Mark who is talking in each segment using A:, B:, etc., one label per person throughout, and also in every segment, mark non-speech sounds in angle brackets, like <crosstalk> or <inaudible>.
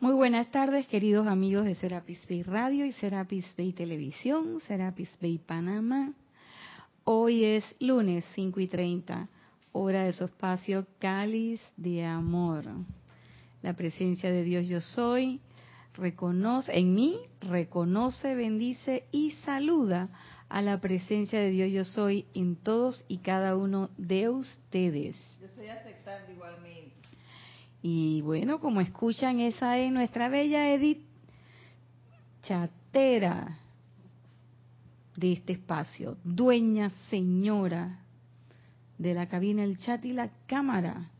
A: Muy buenas tardes, queridos amigos de Serapis Bay Radio y Serapis Bay Televisión, Serapis Bay Panamá. Hoy es lunes 5 y 30, hora de su espacio Cáliz de Amor. La presencia de Dios yo soy, reconoce, en mí, reconoce, bendice y saluda a la presencia de Dios yo soy en todos y cada uno de ustedes.
B: Yo estoy aceptando igualmente.
A: Y bueno, como escuchan, esa es nuestra bella Edith Chatera de este espacio, dueña señora de la cabina, el chat y la cámara.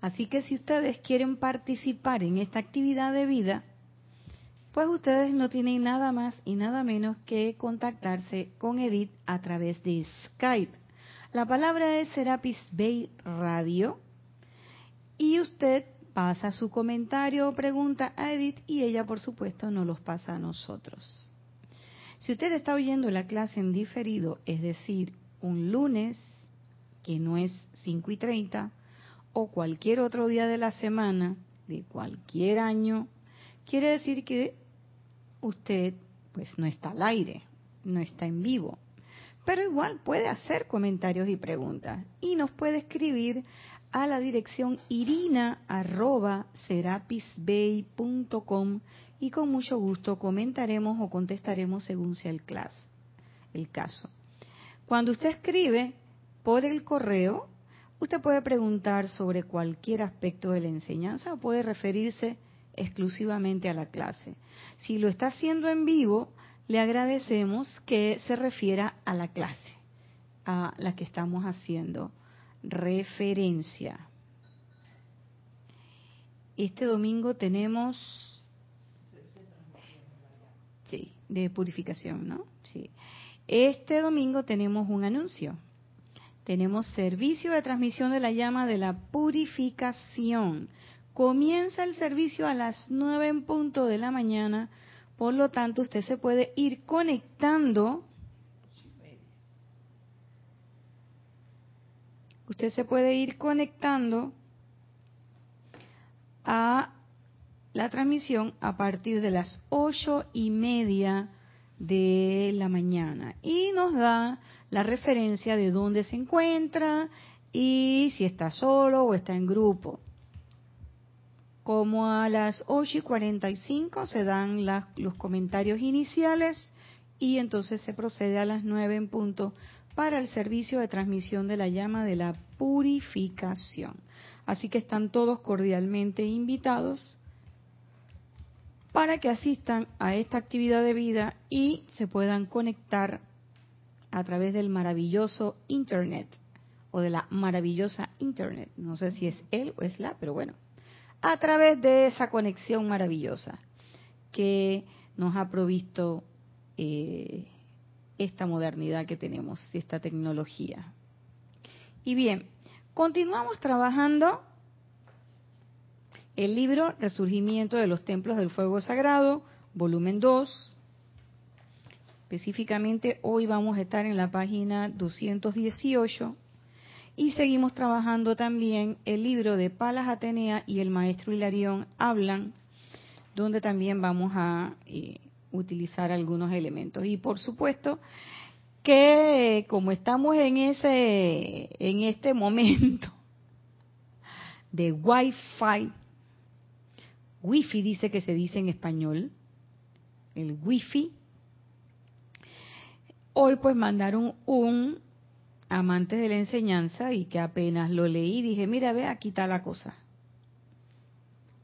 A: Así que si ustedes quieren participar en esta actividad de vida, pues ustedes no tienen nada más y nada menos que contactarse con Edith a través de Skype. La palabra es Serapis Bay Radio y usted pasa su comentario o pregunta a Edith y ella, por supuesto, nos los pasa a nosotros. Si usted está oyendo la clase en diferido, es decir, un lunes, que no es 5 y 30, o cualquier otro día de la semana, de cualquier año, quiere decir que usted pues no está al aire, no está en vivo. Pero igual puede hacer comentarios y preguntas y nos puede escribir a la dirección irina.serapisbay.com y con mucho gusto comentaremos o contestaremos según sea el, el caso. Cuando usted escribe por el correo, usted puede preguntar sobre cualquier aspecto de la enseñanza o puede referirse exclusivamente a la clase. Si lo está haciendo en vivo, le agradecemos que se refiera a la clase, a la que estamos haciendo referencia. Este domingo tenemos, sí, de purificación, ¿no? Sí. Este domingo tenemos un anuncio. Tenemos servicio de transmisión de la llama de la purificación. Comienza el servicio a las nueve en punto de la mañana, por lo tanto usted se puede ir conectando usted se puede ir conectando a la transmisión a partir de las ocho y media de la mañana y nos da la referencia de dónde se encuentra y si está solo o está en grupo. Como a las ocho y cuarenta y cinco se dan los comentarios iniciales y entonces se procede a las nueve en punto para el servicio de transmisión de la llama de la purificación. Así que están todos cordialmente invitados para que asistan a esta actividad de vida y se puedan conectar a través del maravilloso Internet o de la maravillosa Internet. No sé si es él o es la, pero bueno, a través de esa conexión maravillosa que nos ha provisto eh, esta modernidad que tenemos, esta tecnología. Y bien, continuamos trabajando el libro Resurgimiento de los Templos del Fuego Sagrado, volumen 2. Específicamente hoy vamos a estar en la página 218 y seguimos trabajando también el libro de Palas Atenea y el maestro Hilarión hablan, donde también vamos a eh, utilizar algunos elementos. Y por supuesto que como estamos en ese en este <laughs> momento de Wi-Fi, Wi-Fi dice que se dice en español, el Wi-Fi. Hoy pues mandaron un amante de la enseñanza y que apenas lo leí dije, mira, ve, aquí está la cosa.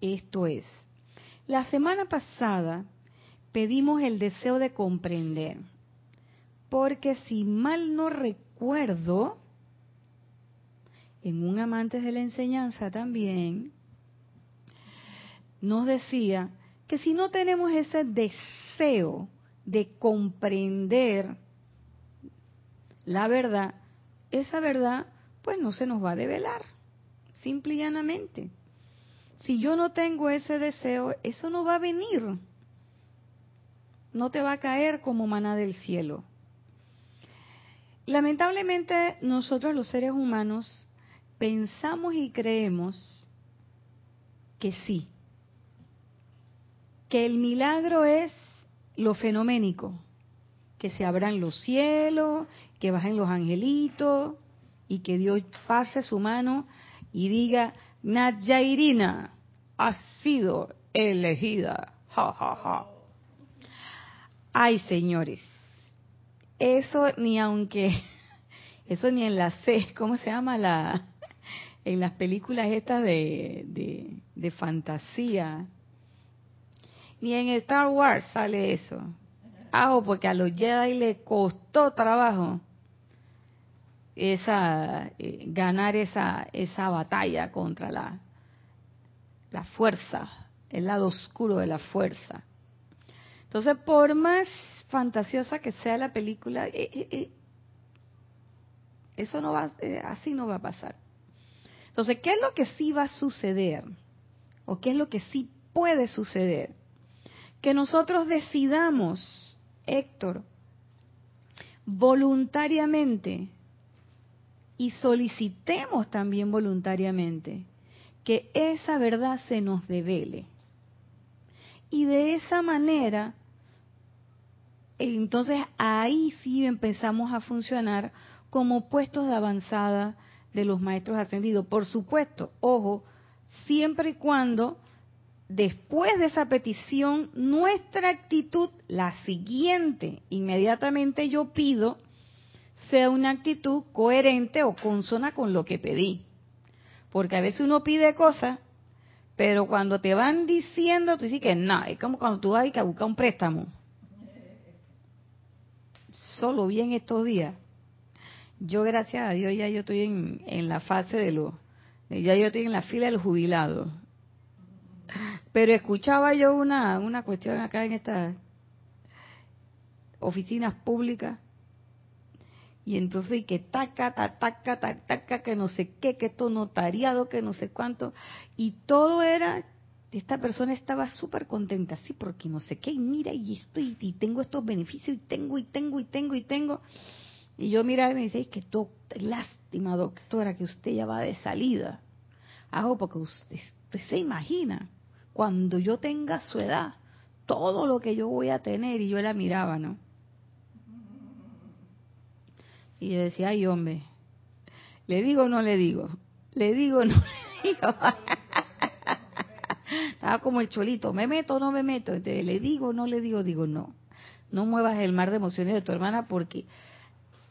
A: Esto es, la semana pasada pedimos el deseo de comprender. Porque si mal no recuerdo, en un amante de la enseñanza también, nos decía que si no tenemos ese deseo de comprender la verdad, esa verdad pues no se nos va a develar, simple y llanamente. Si yo no tengo ese deseo, eso no va a venir no te va a caer como maná del cielo. Lamentablemente nosotros los seres humanos pensamos y creemos que sí, que el milagro es lo fenoménico, que se abran los cielos, que bajen los angelitos y que Dios pase su mano y diga, Nadjairina ha sido elegida. Ja, ja, ja. Ay, señores, eso ni aunque, <laughs> eso ni en la C, ¿cómo se llama la? En las películas estas de, de, de fantasía, ni en Star Wars sale eso. Ah, porque a los Jedi le costó trabajo esa eh, ganar esa esa batalla contra la la fuerza, el lado oscuro de la fuerza. Entonces, por más fantasiosa que sea la película, eh, eh, eso no va, así no va a pasar. Entonces, ¿qué es lo que sí va a suceder? ¿O qué es lo que sí puede suceder? Que nosotros decidamos, Héctor, voluntariamente y solicitemos también voluntariamente que esa verdad se nos devele. Y de esa manera, entonces ahí sí empezamos a funcionar como puestos de avanzada de los maestros ascendidos. Por supuesto, ojo, siempre y cuando después de esa petición, nuestra actitud, la siguiente, inmediatamente yo pido, sea una actitud coherente o consona con lo que pedí. Porque a veces uno pide cosas, pero cuando te van diciendo, tú dices que no, es como cuando tú vas a buscar un préstamo. Solo bien estos días. Yo, gracias a Dios, ya yo estoy en, en la fase de los, ya yo estoy en la fila del jubilado. Pero escuchaba yo una, una cuestión acá en estas oficinas públicas y entonces, y que taca, taca, taca, taca, que no sé qué, que todo notariado, que no sé cuánto. Y todo era, esta persona estaba súper contenta, sí, porque no sé qué, y mira, y estoy, y tengo estos beneficios, y tengo, y tengo, y tengo, y tengo. Y yo miraba y me decía, que lástima, doctora, que usted ya va de salida. Hago porque usted, usted se imagina, cuando yo tenga su edad, todo lo que yo voy a tener, y yo la miraba, ¿no? Y yo decía, ay hombre, ¿le digo o no le digo? ¿Le digo o no le <laughs> digo? Estaba como el cholito, ¿me meto o no me meto? Entonces, ¿le digo o no le digo? Digo, no. No muevas el mar de emociones de tu hermana porque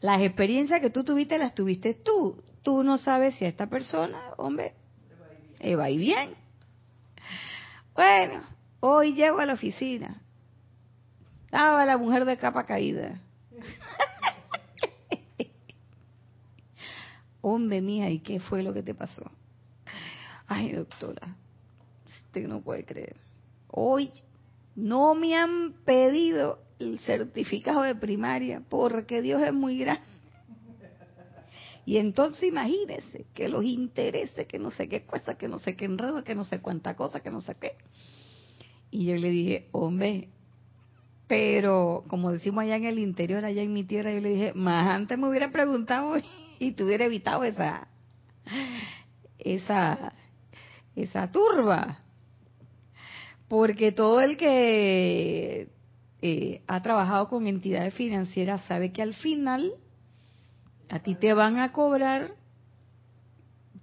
A: las experiencias que tú tuviste las tuviste tú. Tú no sabes si a esta persona, hombre, le va a bien. Bueno, hoy llego a la oficina. Estaba la mujer de capa caída. Hombre mía, ¿y qué fue lo que te pasó? Ay, doctora, usted no puede creer. Hoy no me han pedido el certificado de primaria porque Dios es muy grande. Y entonces imagínese que los intereses, que no sé qué cuesta, que no sé qué enredo, que no sé cuánta cosa, que no sé qué. Y yo le dije, hombre, pero como decimos allá en el interior, allá en mi tierra, yo le dije, más antes me hubiera preguntado y te hubiera evitado esa, esa, esa turba. Porque todo el que eh, ha trabajado con entidades financieras sabe que al final a ti te van a cobrar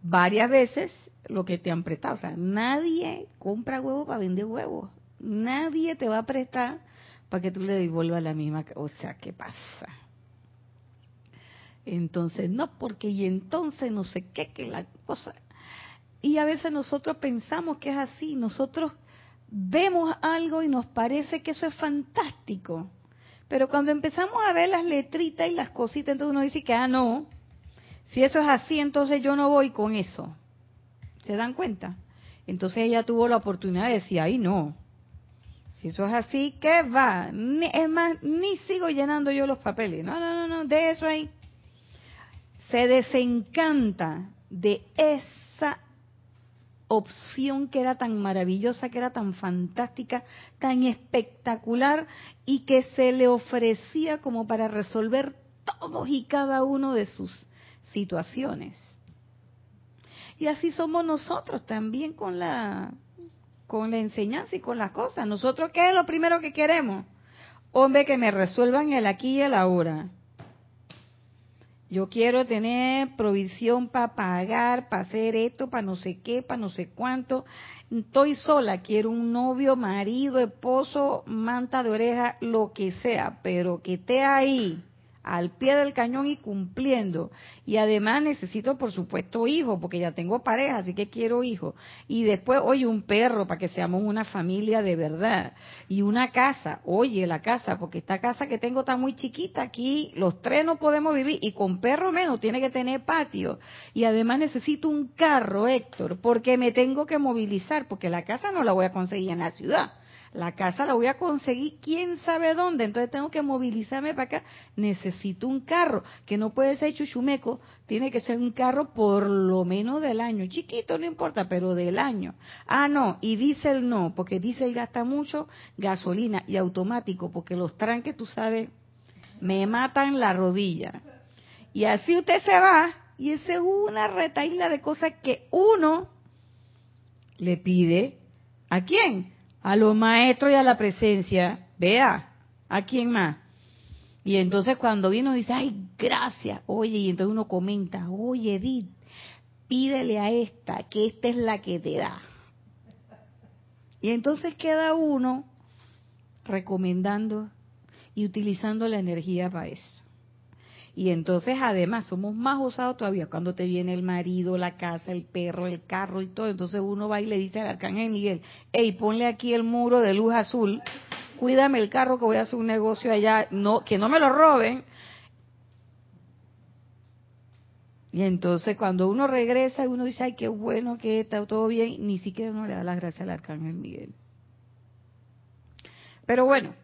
A: varias veces lo que te han prestado. O sea, nadie compra huevos para vender huevos. Nadie te va a prestar para que tú le devuelvas la misma. O sea, ¿qué pasa? Entonces, no, porque y entonces no sé qué, que la cosa. Y a veces nosotros pensamos que es así, nosotros vemos algo y nos parece que eso es fantástico. Pero cuando empezamos a ver las letritas y las cositas, entonces uno dice que, ah, no, si eso es así, entonces yo no voy con eso. ¿Se dan cuenta? Entonces ella tuvo la oportunidad de decir, ay, no. Si eso es así, ¿qué va? es más, ni sigo llenando yo los papeles. No, no, no, no, de eso ahí se desencanta de esa opción que era tan maravillosa, que era tan fantástica, tan espectacular y que se le ofrecía como para resolver todos y cada uno de sus situaciones. Y así somos nosotros también con la con la enseñanza y con las cosas. Nosotros, ¿qué es lo primero que queremos? Hombre, que me resuelvan el aquí y el ahora. Yo quiero tener provisión para pagar, para hacer esto, para no sé qué, para no sé cuánto. Estoy sola, quiero un novio, marido, esposo, manta de oreja, lo que sea, pero que esté ahí al pie del cañón y cumpliendo. Y además necesito, por supuesto, hijos, porque ya tengo pareja, así que quiero hijos. Y después, oye, un perro para que seamos una familia de verdad. Y una casa, oye, la casa, porque esta casa que tengo está muy chiquita, aquí los tres no podemos vivir, y con perro menos, tiene que tener patio. Y además necesito un carro, Héctor, porque me tengo que movilizar, porque la casa no la voy a conseguir en la ciudad la casa la voy a conseguir quién sabe dónde, entonces tengo que movilizarme para acá, necesito un carro, que no puede ser chuchumeco, tiene que ser un carro por lo menos del año, chiquito no importa, pero del año. Ah, no, y diésel no, porque diésel gasta mucho gasolina y automático, porque los tranques, tú sabes, me matan la rodilla. Y así usted se va, y esa es una retaíla de cosas que uno le pide. ¿A quién? A los maestros y a la presencia, vea, ¿a quién más? Y entonces cuando viene dice, ay, gracias, oye, y entonces uno comenta, oye, Edith, pídele a esta, que esta es la que te da. Y entonces queda uno recomendando y utilizando la energía para eso. Y entonces además somos más osados todavía cuando te viene el marido, la casa, el perro, el carro y todo. Entonces uno va y le dice al arcángel Miguel, hey, ponle aquí el muro de luz azul, cuídame el carro que voy a hacer un negocio allá, no, que no me lo roben. Y entonces cuando uno regresa, uno dice, ay, qué bueno que está todo bien, ni siquiera uno le da las gracias al arcángel Miguel. Pero bueno,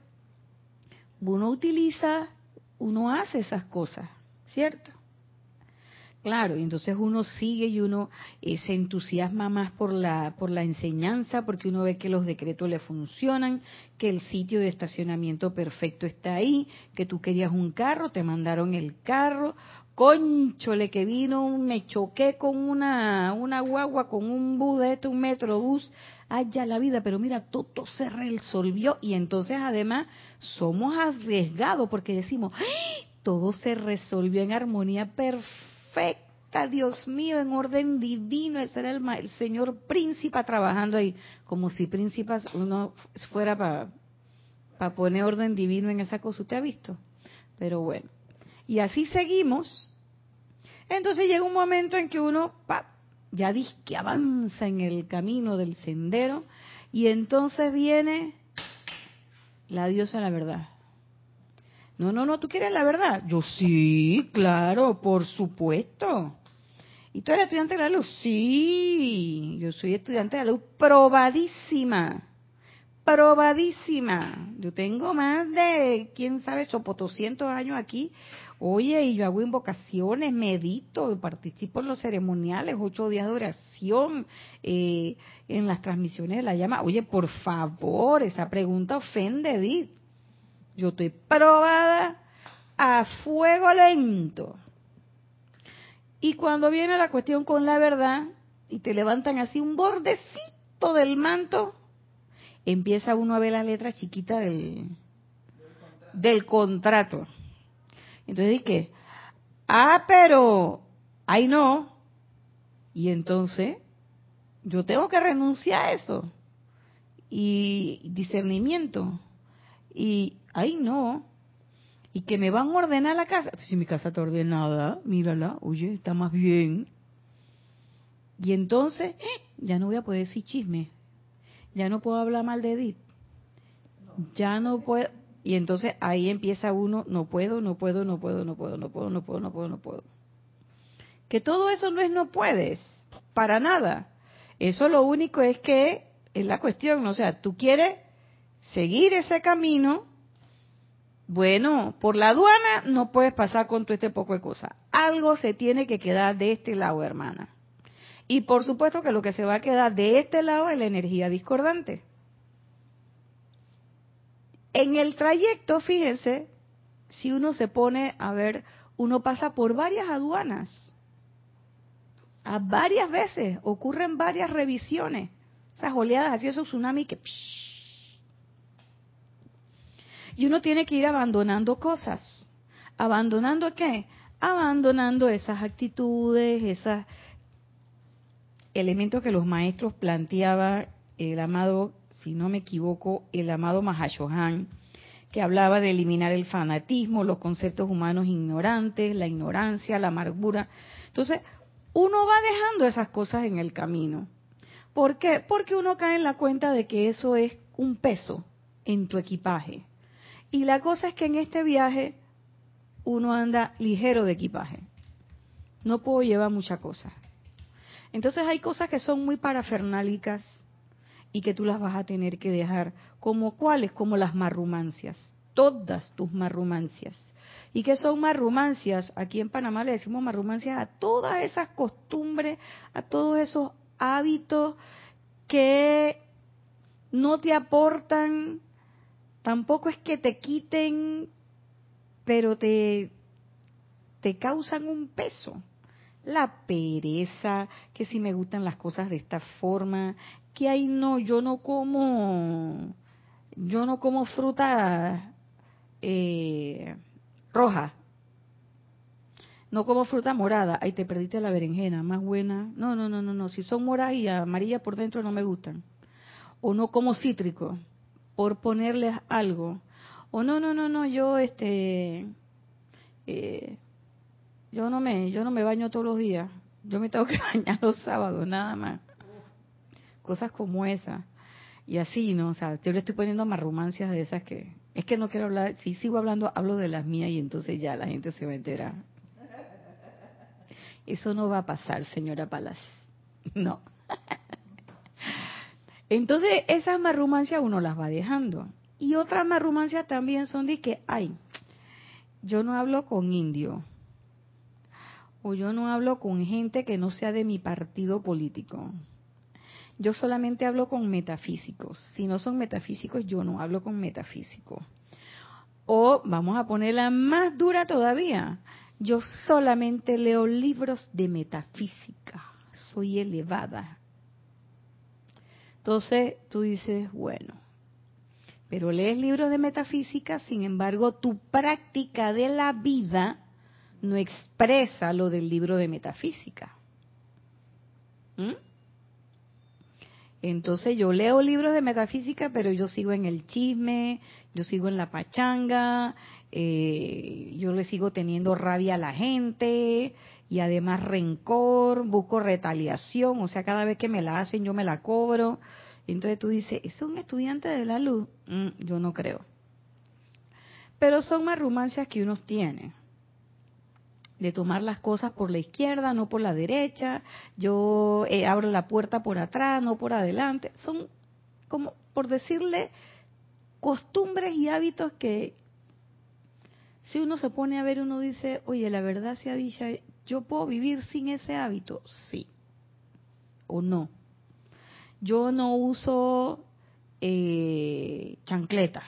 A: uno utiliza uno hace esas cosas, ¿cierto? Claro, y entonces uno sigue y uno eh, se entusiasma más por la, por la enseñanza, porque uno ve que los decretos le funcionan, que el sitio de estacionamiento perfecto está ahí, que tú querías un carro, te mandaron el carro, conchole que vino, me choqué con una, una guagua, con un bus de un metrobús, allá la vida, pero mira, todo se resolvió y entonces además somos arriesgados porque decimos, todo se resolvió en armonía perfecta, Dios mío, en orden divino, ese era el, señor príncipe trabajando ahí, como si príncipas uno fuera para poner orden divino en esa cosa, ¿usted ha visto? Pero bueno, y así seguimos. Entonces llega un momento en que uno, ya dice que avanza en el camino del sendero y entonces viene la diosa la verdad. No, no, no, tú quieres la verdad. Yo sí, claro, por supuesto. ¿Y tú eres estudiante de la luz? Sí, yo soy estudiante de la luz probadísima. Probadísima. Yo tengo más de, quién sabe, 200 años aquí Oye, y yo hago invocaciones, medito, participo en los ceremoniales, ocho días de oración, eh, en las transmisiones de la llama. Oye, por favor, esa pregunta ofende, Edith. Yo estoy probada a fuego lento. Y cuando viene la cuestión con la verdad, y te levantan así un bordecito del manto, empieza uno a ver la letra chiquita del, del contrato. Entonces dije, ah, pero, ay no. Y entonces, yo tengo que renunciar a eso. Y discernimiento. Y, ay no. Y que me van a ordenar la casa. Si mi casa está ordenada, mírala, oye, está más bien. Y entonces, eh, ya no voy a poder decir chisme. Ya no puedo hablar mal de Edith. Ya no puedo, y entonces ahí empieza uno, no puedo, no puedo, no puedo, no puedo, no puedo, no puedo, no puedo, no puedo. Que todo eso no es no puedes, para nada. Eso lo único es que es la cuestión, o sea, tú quieres seguir ese camino, bueno, por la aduana no puedes pasar con todo este poco de cosas. Algo se tiene que quedar de este lado, hermana. Y por supuesto que lo que se va a quedar de este lado es la energía discordante. En el trayecto, fíjense, si uno se pone a ver, uno pasa por varias aduanas. A varias veces, ocurren varias revisiones. Esas oleadas así, esos tsunamis que... Y uno tiene que ir abandonando cosas. ¿Abandonando qué? Abandonando esas actitudes, esos elementos que los maestros planteaba el amado, si no me equivoco, el amado Mahashohan, que hablaba de eliminar el fanatismo, los conceptos humanos ignorantes, la ignorancia, la amargura. Entonces, uno va dejando esas cosas en el camino. ¿Por qué? Porque uno cae en la cuenta de que eso es un peso en tu equipaje. Y la cosa es que en este viaje uno anda ligero de equipaje. No puedo llevar muchas cosas. Entonces hay cosas que son muy parafernálicas y que tú las vas a tener que dejar. ¿Como cuáles? Como las marrumancias. Todas tus marrumancias. ¿Y qué son marrumancias? Aquí en Panamá le decimos marrumancias a todas esas costumbres, a todos esos hábitos que no te aportan, tampoco es que te quiten, pero te, te causan un peso. La pereza, que si me gustan las cosas de esta forma, que ahí no, yo no como, yo no como fruta eh, roja, no como fruta morada, ahí te perdiste la berenjena, más buena. No, no, no, no, no. Si son moradas y amarillas por dentro no me gustan. O no como cítrico, por ponerles algo. O no, no, no, no, yo este, eh, yo no me, yo no me baño todos los días. Yo me tengo que <laughs> bañar los sábados, nada más. Cosas como esas. Y así, ¿no? O sea, yo le estoy poniendo más de esas que... Es que no quiero hablar, si sigo hablando, hablo de las mías y entonces ya la gente se va a enterar. Eso no va a pasar, señora Palas. <laughs> No. Entonces, esas marrumancias uno las va dejando. Y otras marrumancias también son de que, ay, yo no hablo con indio. O yo no hablo con gente que no sea de mi partido político. Yo solamente hablo con metafísicos. Si no son metafísicos, yo no hablo con metafísicos. O vamos a ponerla más dura todavía yo solamente leo libros de metafísica, soy elevada. Entonces tú dices, bueno, pero lees libros de metafísica, sin embargo tu práctica de la vida no expresa lo del libro de metafísica. ¿Mm? Entonces yo leo libros de metafísica, pero yo sigo en el chisme, yo sigo en la pachanga, eh, yo le sigo teniendo rabia a la gente y además rencor, busco retaliación, o sea, cada vez que me la hacen yo me la cobro. Entonces tú dices, ¿es un estudiante de la luz? Mm, yo no creo. Pero son más romancias que uno tiene. De tomar las cosas por la izquierda, no por la derecha. Yo eh, abro la puerta por atrás, no por adelante. Son como, por decirle, costumbres y hábitos que, si uno se pone a ver, uno dice, oye, la verdad sea dicha, ¿yo puedo vivir sin ese hábito? Sí. ¿O no? Yo no uso eh, chancleta.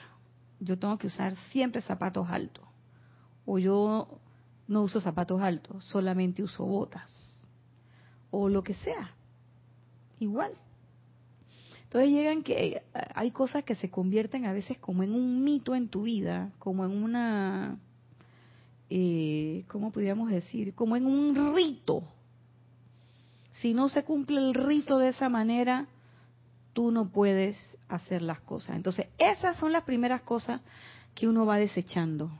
A: Yo tengo que usar siempre zapatos altos. O yo no uso zapatos altos, solamente uso botas. O lo que sea. Igual. Entonces llegan que hay cosas que se convierten a veces como en un mito en tu vida, como en una eh, ¿cómo podríamos decir? Como en un rito. Si no se cumple el rito de esa manera, tú no puedes hacer las cosas. Entonces, esas son las primeras cosas que uno va desechando.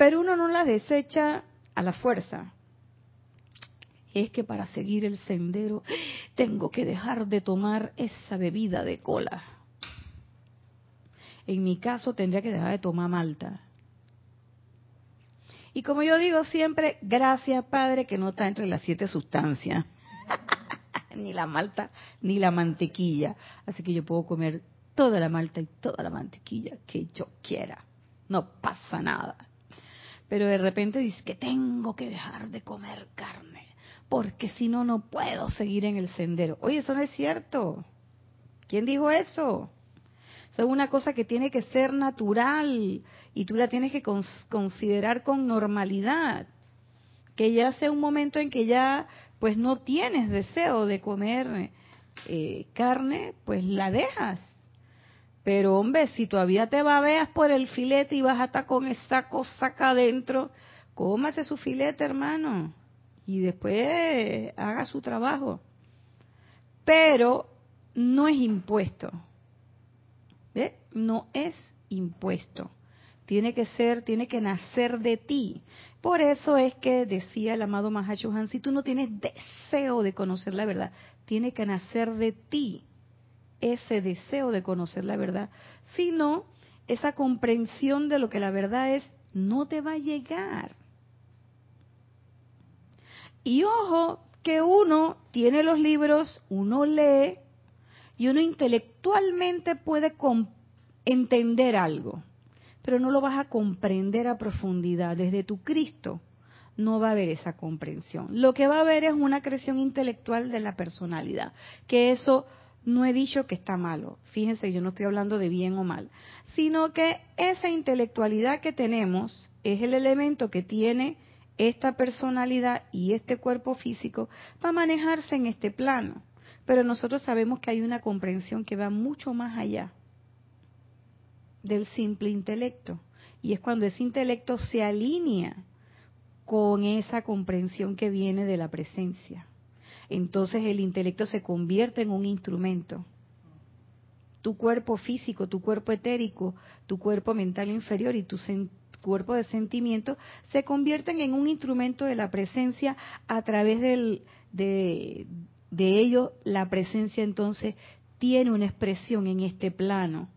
A: Pero uno no las desecha a la fuerza. Es que para seguir el sendero tengo que dejar de tomar esa bebida de cola. En mi caso tendría que dejar de tomar malta. Y como yo digo siempre, gracias Padre que no está entre las siete sustancias, <laughs> ni la malta ni la mantequilla. Así que yo puedo comer toda la malta y toda la mantequilla que yo quiera. No pasa nada. Pero de repente dice que tengo que dejar de comer carne, porque si no, no puedo seguir en el sendero. Oye, eso no es cierto. ¿Quién dijo eso? es una cosa que tiene que ser natural y tú la tienes que considerar con normalidad. que ya sea un momento en que ya pues no tienes deseo de comer eh, carne, pues la dejas. Pero hombre, si todavía te babeas por el filete y vas a estar con esa cosa acá adentro, cómase su filete, hermano, y después haga su trabajo. Pero no es impuesto. ¿Ve? No es impuesto. Tiene que ser, tiene que nacer de ti. Por eso es que decía el amado Mahashohan, si tú no tienes deseo de conocer la verdad, tiene que nacer de ti ese deseo de conocer la verdad. Si no, esa comprensión de lo que la verdad es no te va a llegar. Y ojo, que uno tiene los libros, uno lee y uno intelectualmente puede entender algo, pero no lo vas a comprender a profundidad. Desde tu Cristo no va a haber esa comprensión. Lo que va a haber es una creación intelectual de la personalidad, que eso no he dicho que está malo. Fíjense, yo no estoy hablando de bien o mal, sino que esa intelectualidad que tenemos es el elemento que tiene esta personalidad y este cuerpo físico para manejarse en este plano. Pero nosotros sabemos que hay una comprensión que va mucho más allá del simple intelecto. Y es cuando ese intelecto se alinea con esa comprensión que viene de la presencia. Entonces el intelecto se convierte en un instrumento. Tu cuerpo físico, tu cuerpo etérico, tu cuerpo mental inferior y tu, cuerpo de sentimiento se convierten en un instrumento de la presencia a través del, de, ello la presencia entonces tiene una expresión en este plano.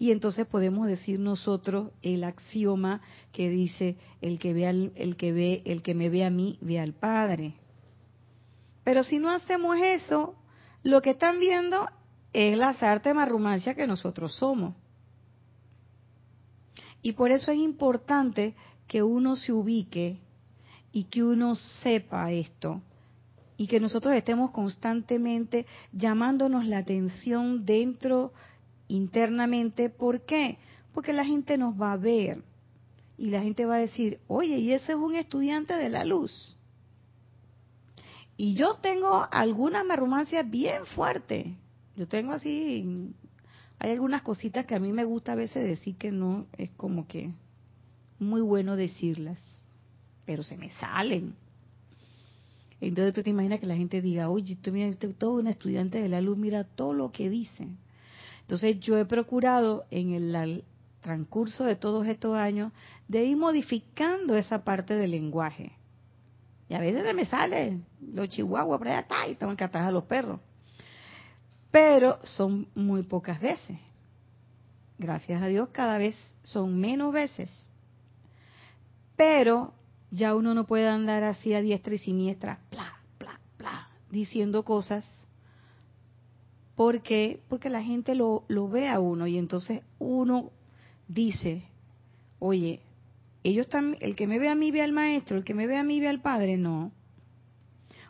A: Y entonces podemos decir nosotros el axioma que dice el que ve al, el que ve el que me ve a mí ve al Padre. Pero si no hacemos eso, lo que están viendo es la sarta marrumancia que nosotros somos. Y por eso es importante que uno se ubique y que uno sepa esto y que nosotros estemos constantemente llamándonos la atención dentro internamente. ¿Por qué? Porque la gente nos va a ver y la gente va a decir, oye, y ese es un estudiante de la luz. Y yo tengo alguna marrumancia bien fuerte. Yo tengo así hay algunas cositas que a mí me gusta a veces decir que no es como que muy bueno decirlas, pero se me salen. Entonces tú te imaginas que la gente diga, oye, tú mira, todo un estudiante de la luz, mira todo lo que dice. Entonces yo he procurado en el, transcurso de todos estos años de ir modificando esa parte del lenguaje. Y a veces me sale los chihuahuas por allá está, y tengo que a los perros pero son muy pocas veces. Gracias a Dios cada vez son menos veces. Pero ya uno no puede andar así a diestra y siniestra, bla, bla, bla, diciendo cosas. ¿Por qué? Porque la gente lo, lo ve a uno y entonces uno dice, oye, ellos están, el que me ve a mí ve al maestro, el que me ve a mí ve al padre, no.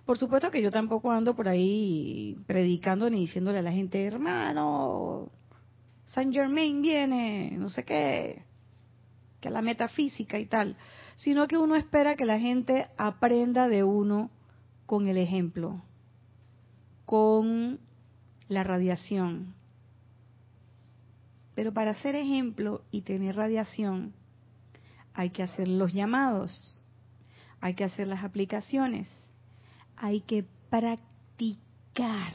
A: Por supuesto que yo tampoco ando por ahí predicando ni diciéndole a la gente, hermano, Saint Germain viene, no sé qué, que la metafísica y tal, sino que uno espera que la gente aprenda de uno con el ejemplo, con la radiación. Pero para ser ejemplo y tener radiación, hay que hacer los llamados, hay que hacer las aplicaciones hay que practicar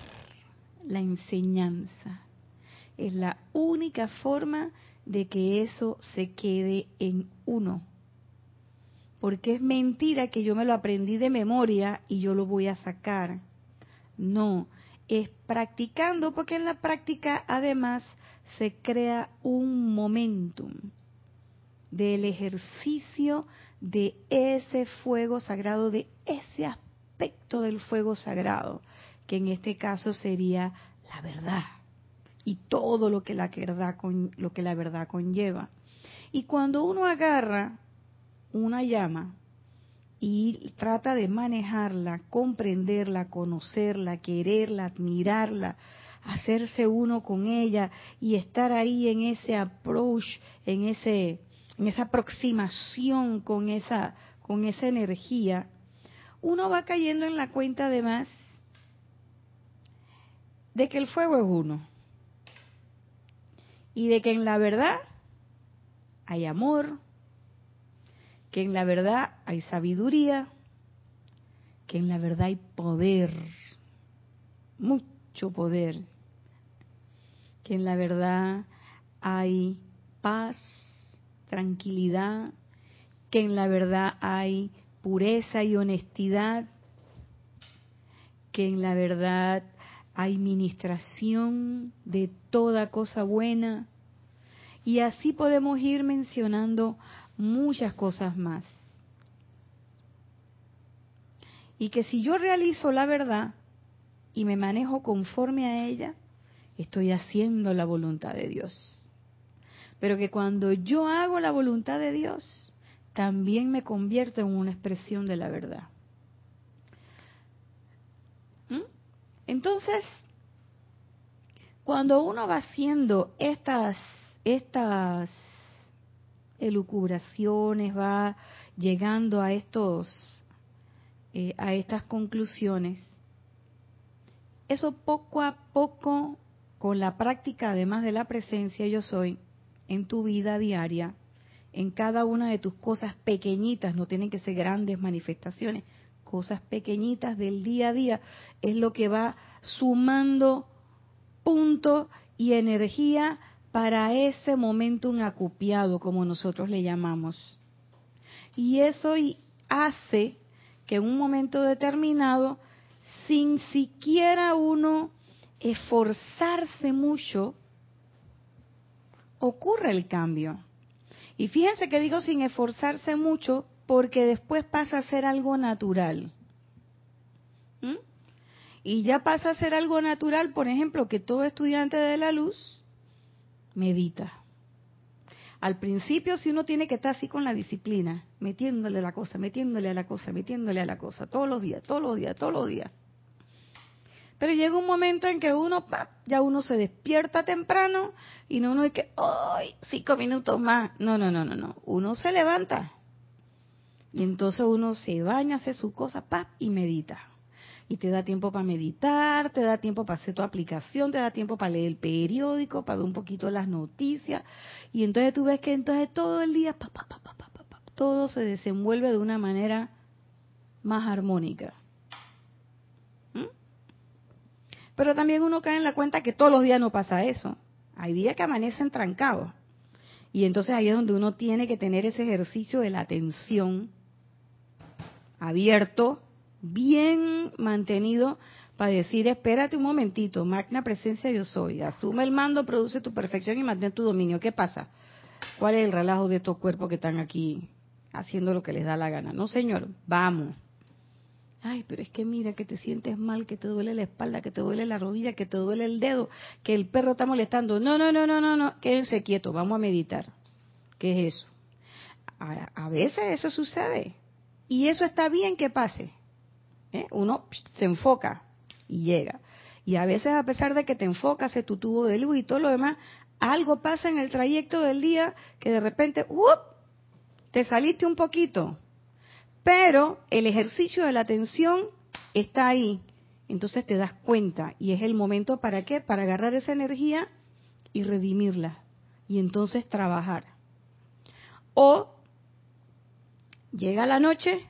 A: la enseñanza. Es la única forma de que eso se quede en uno. Porque es mentira que yo me lo aprendí de memoria y yo lo voy a sacar. No, es practicando porque en la práctica además se crea un momentum del ejercicio de ese fuego sagrado, de ese aspecto del fuego sagrado, que en este caso sería la verdad y todo lo que la verdad, lo que la verdad conlleva. Y cuando uno agarra una llama y trata de manejarla, comprenderla, conocerla, quererla, admirarla, hacerse uno con ella y estar ahí en ese approach, en ese en esa aproximación con esa con esa energía, uno va cayendo en la cuenta además de que el fuego es uno y de que en la verdad hay amor, que en la verdad hay sabiduría, que en la verdad hay poder, mucho poder, que en la verdad hay paz, tranquilidad, que en la verdad hay pureza y honestidad, que en la verdad hay ministración de toda cosa buena. Y así podemos ir mencionando muchas cosas más. Y que si yo realizo la verdad y me manejo conforme a ella, estoy haciendo la voluntad de Dios. Pero que cuando yo hago la voluntad de Dios, también me convierto en una expresión de la verdad. ¿Mm? Entonces, cuando uno va haciendo estas, estas elucubraciones, va llegando a estos, eh, a estas conclusiones, eso poco a poco, con la práctica además de la presencia yo soy, en tu vida diaria, en cada una de tus cosas pequeñitas, no tienen que ser grandes manifestaciones, cosas pequeñitas del día a día, es lo que va sumando punto y energía para ese momento un acupiado, como nosotros le llamamos. Y eso hace que en un momento determinado, sin siquiera uno esforzarse mucho, ocurre el cambio. Y fíjense que digo sin esforzarse mucho porque después pasa a ser algo natural. ¿Mm? Y ya pasa a ser algo natural, por ejemplo, que todo estudiante de la luz medita. Al principio, si uno tiene que estar así con la disciplina, metiéndole la cosa, metiéndole a la cosa, metiéndole a la cosa, todos los días, todos los días, todos los días. Pero llega un momento en que uno, ya uno se despierta temprano y no uno hay que, ¡ay! Cinco minutos más. No, no, no, no, no. Uno se levanta. Y entonces uno se baña, hace su cosa, ¡pap! y medita. Y te da tiempo para meditar, te da tiempo para hacer tu aplicación, te da tiempo para leer el periódico, para ver un poquito las noticias. Y entonces tú ves que entonces todo el día, pa, pa, pa, todo se desenvuelve de una manera más armónica. Pero también uno cae en la cuenta que todos los días no pasa eso. Hay días que amanecen trancados. Y entonces ahí es donde uno tiene que tener ese ejercicio de la atención abierto, bien mantenido, para decir, espérate un momentito, magna presencia yo soy, asume el mando, produce tu perfección y mantén tu dominio. ¿Qué pasa? ¿Cuál es el relajo de estos cuerpos que están aquí haciendo lo que les da la gana? No, señor, vamos ay, pero es que mira que te sientes mal, que te duele la espalda, que te duele la rodilla, que te duele el dedo, que el perro está molestando. No, no, no, no, no, no, quédense quietos, vamos a meditar. ¿Qué es eso? A, veces eso sucede y eso está bien que pase. ¿eh? Uno se enfoca y llega. Y a veces a pesar de que te enfocas en tu tubo de luz y todo lo demás, algo pasa en el trayecto del día que de repente, ¡up! te saliste un poquito pero el ejercicio de la atención está ahí. Entonces te das cuenta y es el momento para qué? Para agarrar esa energía y redimirla y entonces trabajar. O llega la noche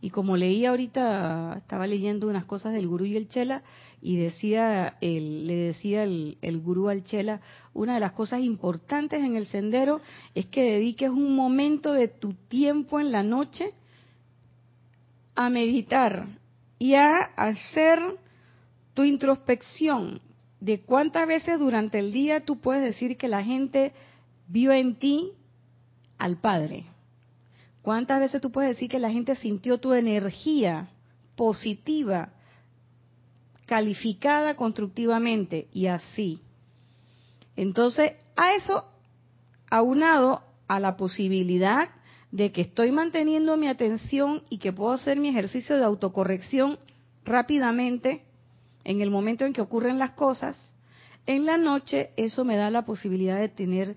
A: y como leí ahorita, estaba leyendo unas cosas del gurú y el chela y decía el, le decía el, el gurú al chela, una de las cosas importantes en el sendero es que dediques un momento de tu tiempo en la noche a meditar y a hacer tu introspección de cuántas veces durante el día tú puedes decir que la gente vio en ti al Padre. ¿Cuántas veces tú puedes decir que la gente sintió tu energía positiva, calificada constructivamente y así? Entonces, a eso, aunado a la posibilidad de que estoy manteniendo mi atención y que puedo hacer mi ejercicio de autocorrección rápidamente en el momento en que ocurren las cosas, en la noche eso me da la posibilidad de tener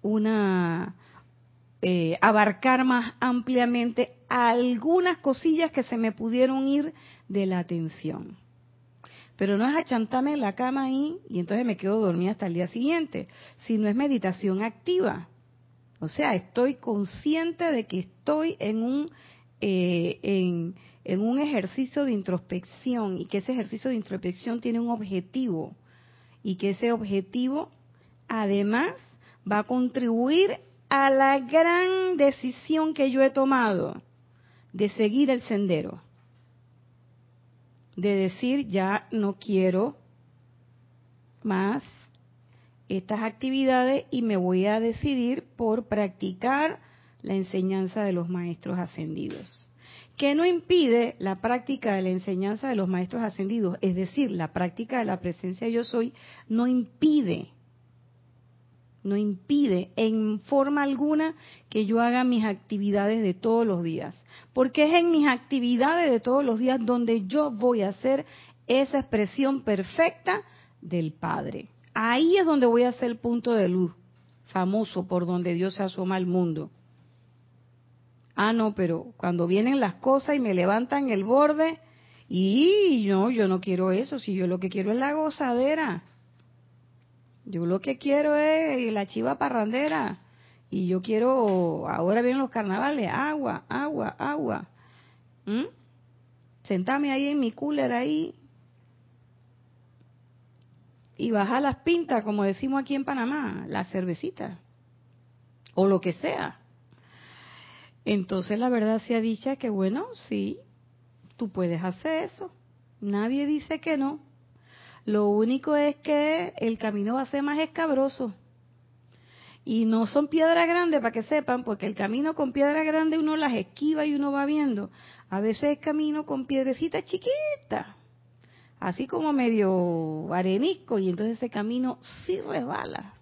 A: una eh, abarcar más ampliamente algunas cosillas que se me pudieron ir de la atención. Pero no es achantarme en la cama ahí y entonces me quedo dormida hasta el día siguiente, sino es meditación activa. O sea, estoy consciente de que estoy en un, eh, en, en un ejercicio de introspección y que ese ejercicio de introspección tiene un objetivo y que ese objetivo además va a contribuir a la gran decisión que yo he tomado de seguir el sendero, de decir ya no quiero más estas actividades y me voy a decidir por practicar la enseñanza de los maestros ascendidos. Que no impide la práctica de la enseñanza de los maestros ascendidos, es decir, la práctica de la presencia yo soy, no impide no impide en forma alguna que yo haga mis actividades de todos los días, porque es en mis actividades de todos los días donde yo voy a hacer esa expresión perfecta del Padre. Ahí es donde voy a hacer el punto de luz famoso por donde Dios se asoma al mundo. Ah, no, pero cuando vienen las cosas y me levantan el borde, y no, yo no quiero eso, si yo lo que quiero es la gozadera. Yo lo que quiero es la chiva parrandera. Y yo quiero, ahora vienen los carnavales, agua, agua, agua. ¿Mm? Sentame ahí en mi cooler ahí. Y bajar las pintas, como decimos aquí en Panamá, la cervecita. O lo que sea. Entonces la verdad se ha dicha que bueno, sí, tú puedes hacer eso. Nadie dice que no. Lo único es que el camino va a ser más escabroso. Y no son piedras grandes, para que sepan, porque el camino con piedras grandes uno las esquiva y uno va viendo. A veces es camino con piedrecitas chiquitas, así como medio arenisco, y entonces ese camino sí resbala.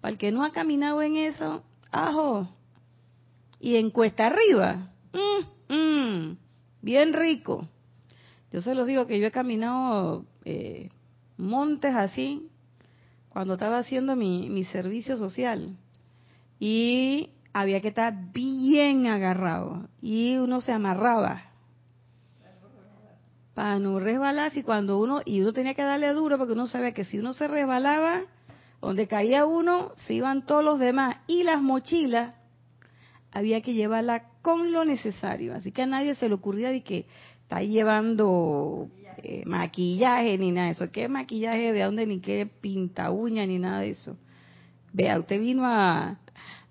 A: Para el que no ha caminado en eso, ajo. Y en cuesta arriba, mm, mm, bien rico. Yo se los digo que yo he caminado eh, montes así cuando estaba haciendo mi, mi servicio social y había que estar bien agarrado y uno se amarraba para no resbalarse y cuando uno y uno tenía que darle duro porque uno sabía que si uno se resbalaba donde caía uno se iban todos los demás y las mochilas había que llevarla con lo necesario así que a nadie se le ocurría de que está llevando eh, maquillaje ni nada de eso. ¿Qué maquillaje de dónde ni qué pinta uña ni nada de eso? Vea, usted vino a,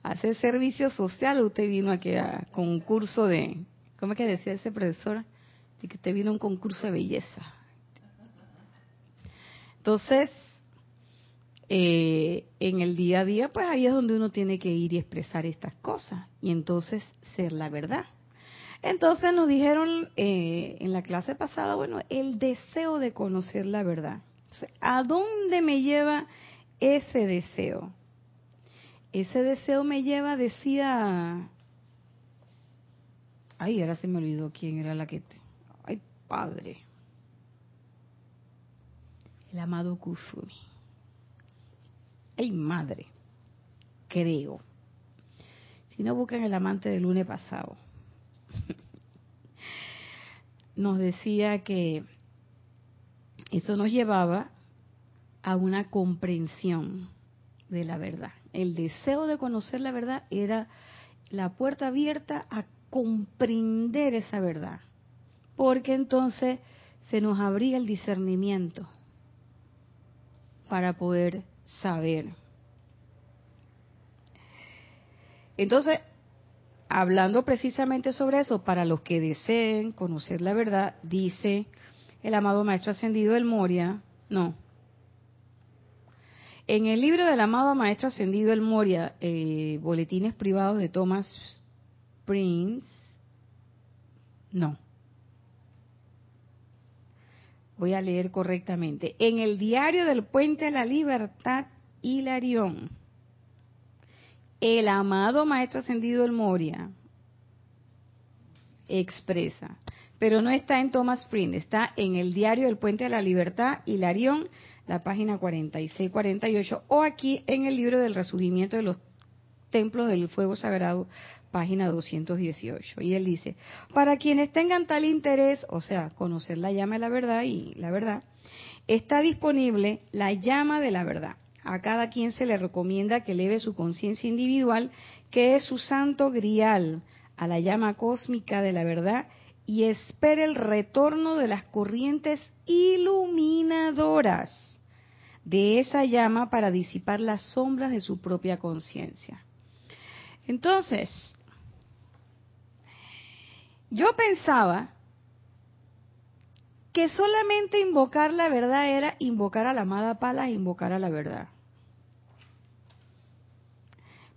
A: hacer servicio social usted vino a que a concurso de, ¿cómo es que decía ese profesor? Que usted vino un concurso de belleza. Entonces, eh, en el día a día, pues ahí es donde uno tiene que ir y expresar estas cosas y entonces ser la verdad. Entonces nos dijeron eh, en la clase pasada, bueno, el deseo de conocer la verdad. ¿A dónde me lleva ese deseo? Ese deseo me lleva, decía, ay, ahora se me olvidó quién era la que, padre, el amado Kusumi. Ay, madre, creo. Si no buscan el amante del lunes pasado <laughs> nos decía que eso nos llevaba a una comprensión de la verdad. El deseo de conocer la verdad era la puerta abierta a comprender esa verdad, porque entonces se nos abría el discernimiento para poder saber. Entonces, hablando precisamente sobre eso, para los que deseen conocer la verdad, dice el amado Maestro Ascendido del Moria, no. En el libro del amado Maestro Ascendido del Moria, eh, Boletines Privados de Thomas Prince, no. Voy a leer correctamente. En el diario del Puente de la Libertad, Hilarión el amado Maestro Ascendido el Moria expresa, pero no está en Thomas Spring, está en el diario del Puente de la Libertad, Hilarión, la página 46-48, o aquí en el libro del Resurgimiento de los templos del fuego sagrado, página 218. Y él dice, para quienes tengan tal interés, o sea, conocer la llama de la verdad y la verdad, está disponible la llama de la verdad. A cada quien se le recomienda que eleve su conciencia individual, que es su santo grial, a la llama cósmica de la verdad y espere el retorno de las corrientes iluminadoras de esa llama para disipar las sombras de su propia conciencia. Entonces, yo pensaba que solamente invocar la verdad era invocar a la amada Pala e invocar a la verdad.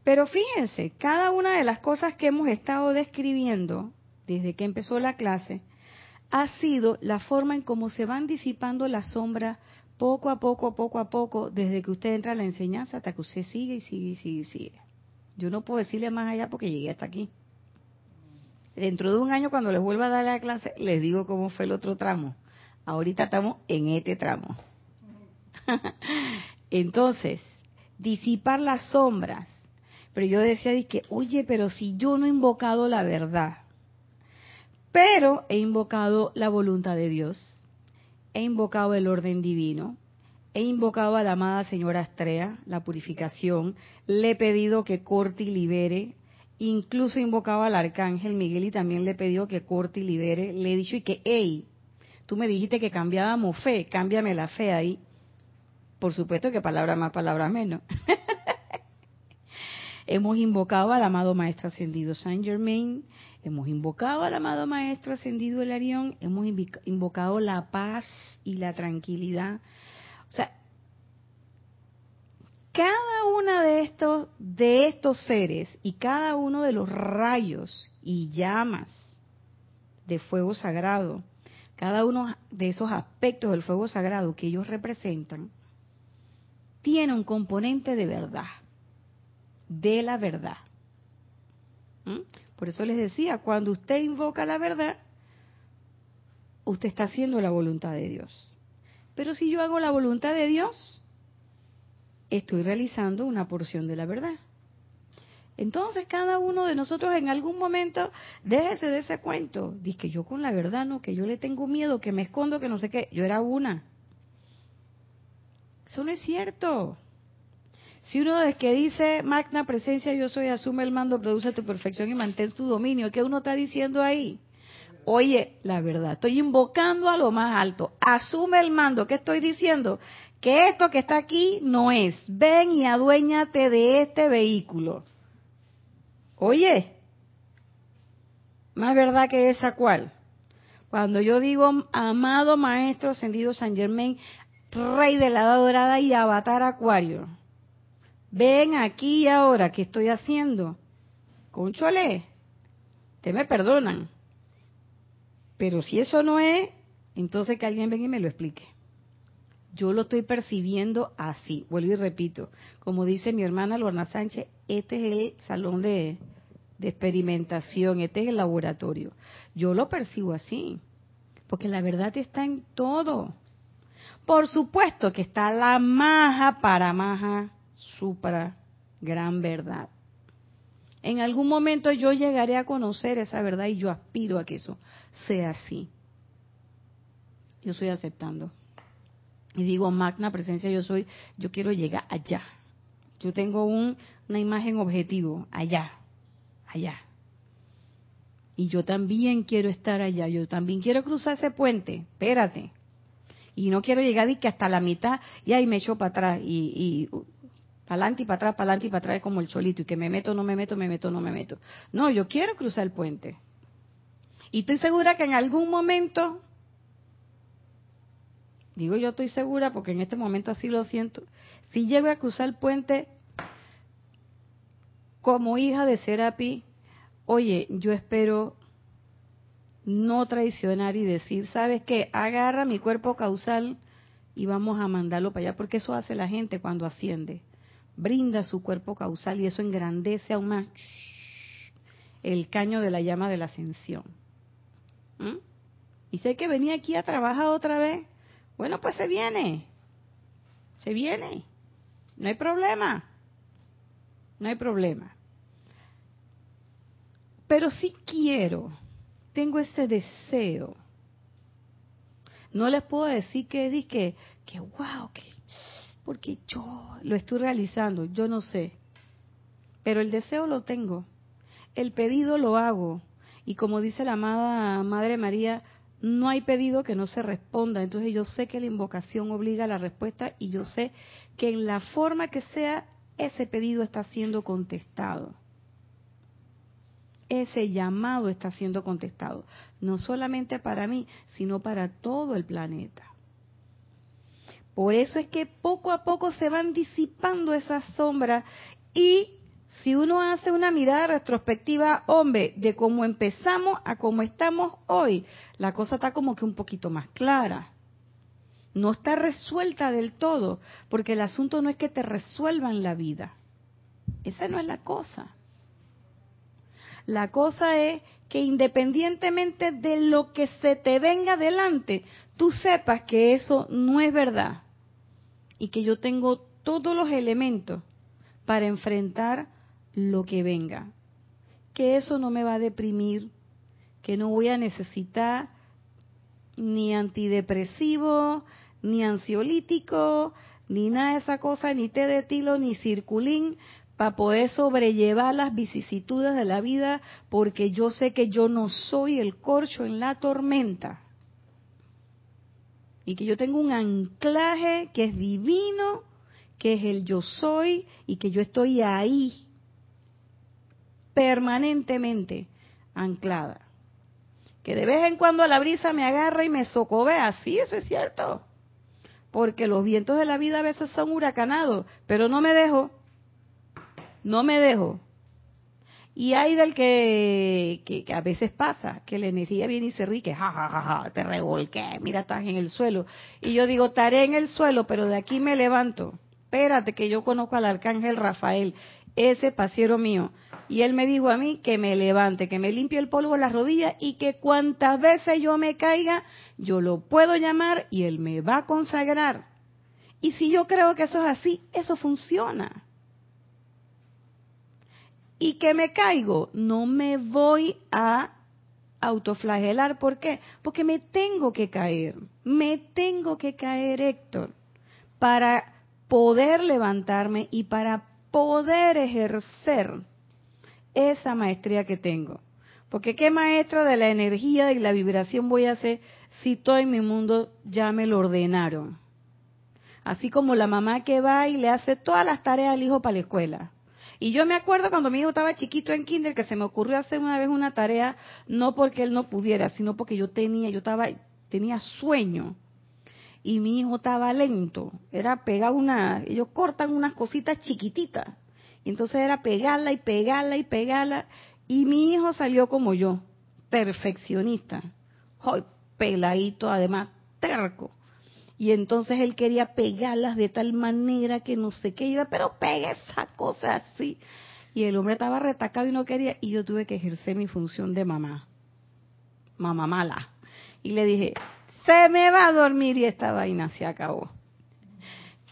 A: Pero fíjense, cada una de las cosas que hemos estado describiendo desde que empezó la clase ha sido la forma en cómo se van disipando las sombras poco a poco, poco a poco, desde que usted entra a la enseñanza hasta que usted sigue y sigue y sigue y sigue. Yo no puedo decirle más allá porque llegué hasta aquí. Dentro de un año, cuando les vuelva a dar la clase, les digo cómo fue el otro tramo. Ahorita estamos en este tramo. <laughs> Entonces, disipar las sombras. Pero yo decía, que, oye, pero si yo no he invocado la verdad, pero he invocado la voluntad de Dios, he invocado el orden divino, he invocado a la amada señora Astrea, la purificación, le he pedido que corte y libere, incluso he invocado al arcángel Miguel y también le he pedido que corte y libere, le he dicho y que, hey, Tú me dijiste que cambiábamos fe, cámbiame la fe ahí. Por supuesto que palabra más, palabra menos. <laughs> hemos invocado al amado Maestro Ascendido Saint Germain, hemos invocado al amado Maestro Ascendido El Arión, hemos invocado la paz y la tranquilidad. O sea, cada uno de estos, de estos seres y cada uno de los rayos y llamas de fuego sagrado cada uno de esos aspectos del fuego sagrado que ellos representan, tiene un componente de verdad, de la verdad. ¿Mm? Por eso les decía, cuando usted invoca la verdad, usted está haciendo la voluntad de Dios. Pero si yo hago la voluntad de Dios, estoy realizando una porción de la verdad. Entonces cada uno de nosotros en algún momento déjese de ese cuento. Dice que yo con la verdad no, que yo le tengo miedo, que me escondo, que no sé qué. Yo era una. Eso no es cierto. Si uno es que dice magna presencia yo soy, asume el mando, produce tu perfección y mantén tu dominio, ¿qué uno está diciendo ahí? Oye, la verdad, estoy invocando a lo más alto. Asume el mando. ¿Qué estoy diciendo? Que esto que está aquí no es. Ven y aduéñate de este vehículo. Oye, más verdad que esa cual. Cuando yo digo, amado Maestro Ascendido San Germain, Rey de la Edad Dorada y Avatar Acuario, ven aquí y ahora, ¿qué estoy haciendo? Conchole, te me perdonan. Pero si eso no es, entonces que alguien venga y me lo explique. Yo lo estoy percibiendo así. Vuelvo y repito. Como dice mi hermana Lorna Sánchez, este es el salón de, experimentación, este es el laboratorio. Yo lo percibo así, porque la verdad está en todo. Por supuesto que está la maja para maja supra gran verdad. En algún momento yo llegaré a conocer esa verdad y yo aspiro a que eso sea así. Yo estoy aceptando. Y digo, magna presencia yo soy, yo quiero llegar allá. Yo tengo un, una imagen objetivo, allá, allá. Y yo también quiero estar allá, yo también quiero cruzar ese puente, espérate. Y no quiero llegar y que hasta la mitad y ahí me echo para atrás y, y para adelante y para atrás, para adelante y para atrás como el cholito y que me meto, no me meto, me meto, no me meto. No, yo quiero cruzar el puente. Y estoy segura que en algún momento, digo yo estoy segura porque en este momento así lo siento, si llego a cruzar el puente como hija de Serapi, oye, yo espero no traicionar y decir, ¿sabes qué? Agarra mi cuerpo causal y vamos a mandarlo para allá, porque eso hace la gente cuando asciende. Brinda su cuerpo causal y eso engrandece aún más el caño de la llama de la ascensión. ¿Mm? Y sé que venía aquí a trabajar otra vez. Bueno, pues se viene. Se viene. No hay problema. No hay problema. pero sí quiero, tengo ese deseo. No les puedo decir que, que, que wow, que, porque yo lo estoy realizando, yo no sé. Pero el deseo lo tengo, el pedido lo hago. Y como dice la amada Madre María, no hay pedido que no se responda. Entonces yo sé que la invocación obliga a la respuesta y yo sé que en la forma que sea, ese pedido está siendo contestado. Ese llamado está siendo contestado. No solamente para mí, sino para todo el planeta. Por eso es que poco a poco se van disipando esas sombras y si uno hace una mirada retrospectiva, hombre, de cómo empezamos a cómo estamos hoy, la cosa está como que un poquito más clara. No está resuelta del todo, porque el asunto no es que te resuelvan la vida. Esa no es la cosa. La cosa es que independientemente de lo que se te venga delante, tú sepas que eso no es verdad y que yo tengo todos los elementos para enfrentar lo que venga. Que eso no me va a deprimir, que no voy a necesitar ni antidepresivo, ni ansiolítico, ni nada de esa cosa, ni té de tilo, ni circulín, para poder sobrellevar las vicisitudes de la vida, porque yo sé que yo no soy el corcho en la tormenta. Y que yo tengo un anclaje que es divino, que es el yo soy, y que yo estoy ahí permanentemente anclada. Que de vez en cuando la brisa me agarra y me socobea, sí, eso es cierto. Porque los vientos de la vida a veces son huracanados, pero no me dejo, no me dejo. Y hay del que, que, a veces pasa, que la energía viene y se rique, ja, ja, ja, ja, te revolqué, mira, estás en el suelo. Y yo digo, estaré en el suelo, pero de aquí me levanto. Espérate que yo conozco al arcángel Rafael ese pasiero mío. Y él me dijo a mí que me levante, que me limpie el polvo en las rodillas y que cuantas veces yo me caiga, yo lo puedo llamar y él me va a consagrar. Y si yo creo que eso es así, eso funciona. Y que me caigo, no me voy a autoflagelar. ¿Por qué? Porque me tengo que caer. Me tengo que caer, Héctor, para poder levantarme y para poder ejercer esa maestría que tengo. Porque qué maestra de la energía y la vibración voy a ser si todo en mi mundo ya me lo ordenaron. Así como la mamá que va y le hace todas las tareas al hijo para la escuela. Y yo me acuerdo cuando mi hijo estaba chiquito en kinder que se me ocurrió hacer una vez una tarea no porque él no pudiera, sino porque yo tenía, yo estaba tenía sueño y mi hijo estaba lento. Era pegar una, ellos cortan unas cositas chiquititas. Y entonces era pegarla y pegarla y pegarla. Y mi hijo salió como yo, perfeccionista. Hoy, peladito, además, terco. Y entonces él quería pegarlas de tal manera que no sé qué iba, pero pega esa cosa así. Y el hombre estaba retacado y no quería, y yo tuve que ejercer mi función de mamá. Mamá mala. Y le dije, se me va a dormir y esta vaina se acabó.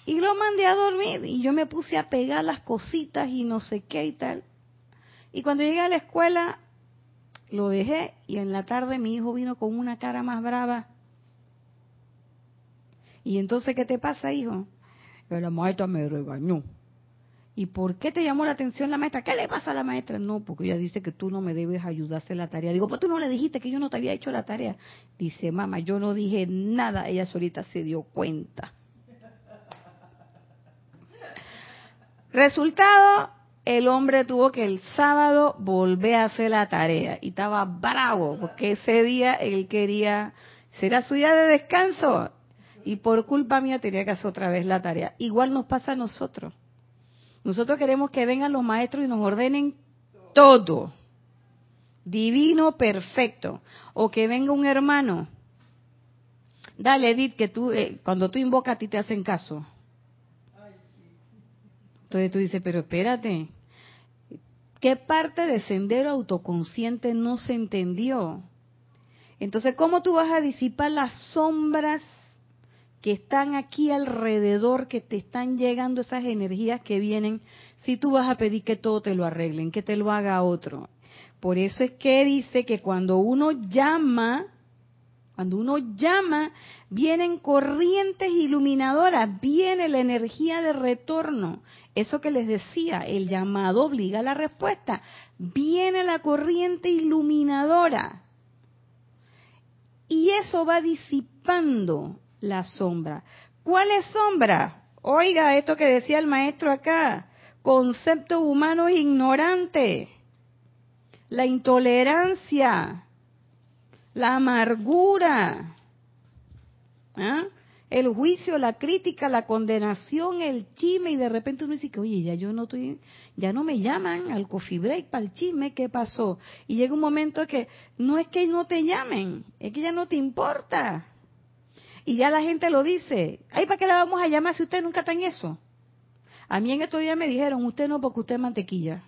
A: Y lo mandé a dormir y yo me puse a pegar las cositas y no sé qué y tal. Y cuando llegué a la escuela, lo dejé y en la tarde mi hijo vino con una cara más brava. Y entonces, ¿qué te pasa, hijo? La maestra me regañó. ¿Y por qué te llamó la atención la maestra? ¿Qué le pasa a la maestra? No, porque ella dice que tú no me debes ayudar a hacer la tarea. Digo, pues tú no le dijiste que yo no te había hecho la tarea. Dice, mamá, yo no dije nada. Ella solita se dio cuenta. Resultado, el hombre tuvo que el sábado volver a hacer la tarea. Y estaba bravo, porque ese día él quería, será su día de descanso. Y por culpa mía tenía que hacer otra vez la tarea. Igual nos pasa a nosotros nosotros queremos que vengan los maestros y nos ordenen todo. Divino, perfecto. O que venga un hermano. Dale, Edith, que tú, eh, cuando tú invocas a ti te hacen caso. Entonces tú dices, pero espérate, ¿qué parte de sendero autoconsciente no se entendió? Entonces, ¿cómo tú vas a disipar las sombras que están aquí alrededor, que te están llegando esas energías que vienen, si tú vas a pedir que todo te lo arreglen, que te lo haga otro. Por eso es que dice que cuando uno llama, cuando uno llama, vienen corrientes iluminadoras, viene la energía de retorno. Eso que les decía, el llamado obliga a la respuesta. Viene la corriente iluminadora. Y eso va disipando la sombra. ¿Cuál es sombra? Oiga, esto que decía el maestro acá, concepto humano ignorante, la intolerancia, la amargura, ¿ah? el juicio, la crítica, la condenación, el chisme y de repente uno dice que oye ya yo no estoy, ya no me llaman al coffee break para el chisme, ¿qué pasó? Y llega un momento que no es que no te llamen, es que ya no te importa. Y ya la gente lo dice. ¿Ay, para qué la vamos a llamar si usted nunca está en eso? A mí en estos días me dijeron, usted no porque usted es mantequilla.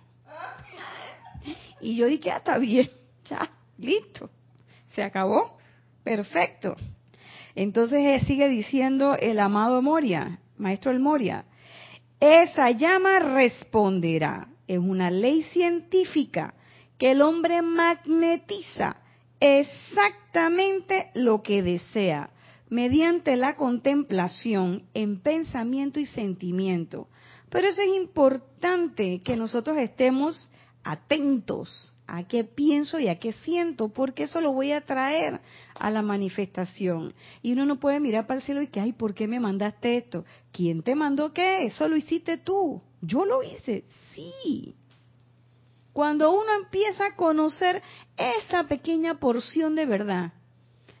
A: Y yo dije, ah, está bien, <laughs> ya, listo. Se acabó. Perfecto. Entonces eh, sigue diciendo el amado Moria, maestro el Moria, esa llama responderá. Es una ley científica que el hombre magnetiza exactamente lo que desea mediante la contemplación en pensamiento y sentimiento. Pero eso es importante que nosotros estemos atentos a qué pienso y a qué siento, porque eso lo voy a traer a la manifestación. Y uno no puede mirar para el cielo y que, ay, ¿por qué me mandaste esto? ¿Quién te mandó qué? Eso lo hiciste tú. Yo lo hice, sí. Cuando uno empieza a conocer esa pequeña porción de verdad,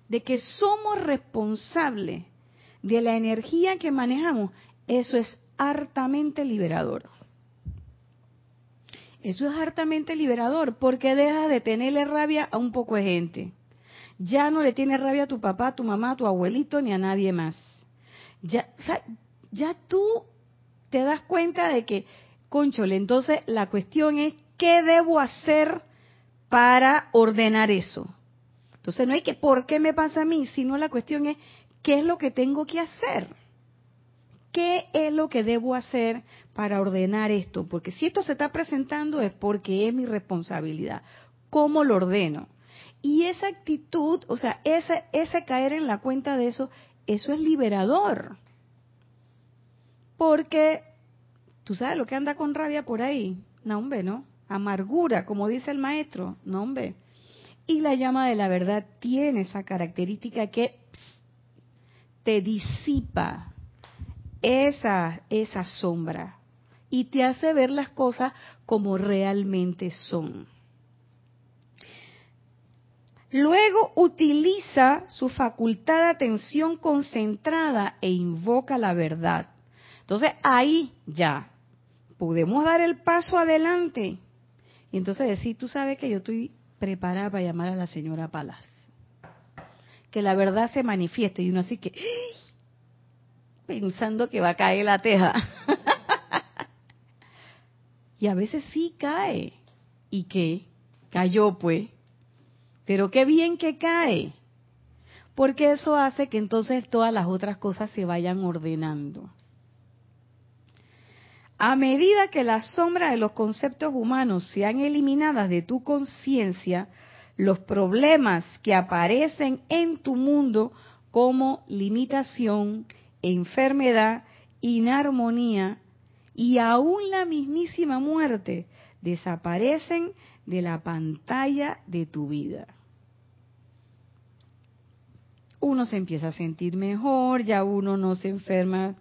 A: de que somos responsables de la energía que manejamos, eso es hartamente liberador. Eso es hartamente liberador porque deja de tenerle rabia a un poco de gente. Ya no le tienes rabia a tu papá, a tu mamá, a tu abuelito ni a nadie más. Ya, ya tú te das cuenta de que, conchole, entonces la cuestión es, ¿qué debo hacer para ordenar eso? Entonces no hay que por qué me pasa a mí, sino la cuestión es qué es lo que tengo que hacer. ¿Qué es lo que debo hacer para ordenar esto? Porque si esto se está presentando es porque es mi responsabilidad. ¿Cómo lo ordeno? Y esa actitud, o sea, ese, ese caer en la cuenta de eso, eso es liberador. Porque, tú sabes lo que anda con rabia por ahí. No, hombre, ¿no? Amargura, como dice el maestro. No, hombre. Y la llama de la verdad tiene esa característica que te disipa esa, esa sombra y te hace ver las cosas como realmente son. Luego utiliza su facultad de atención concentrada e invoca la verdad. Entonces ahí ya podemos dar el paso adelante y entonces decir, tú sabes que yo estoy preparada para llamar a la señora Palas. Que la verdad se manifieste y uno así que pensando que va a caer la teja. <laughs> y a veces sí cae. ¿Y qué? Cayó pues. Pero qué bien que cae. Porque eso hace que entonces todas las otras cosas se vayan ordenando. A medida que las sombras de los conceptos humanos sean eliminadas de tu conciencia, los problemas que aparecen en tu mundo como limitación, enfermedad, inarmonía y aún la mismísima muerte desaparecen de la pantalla de tu vida. Uno se empieza a sentir mejor, ya uno no se enferma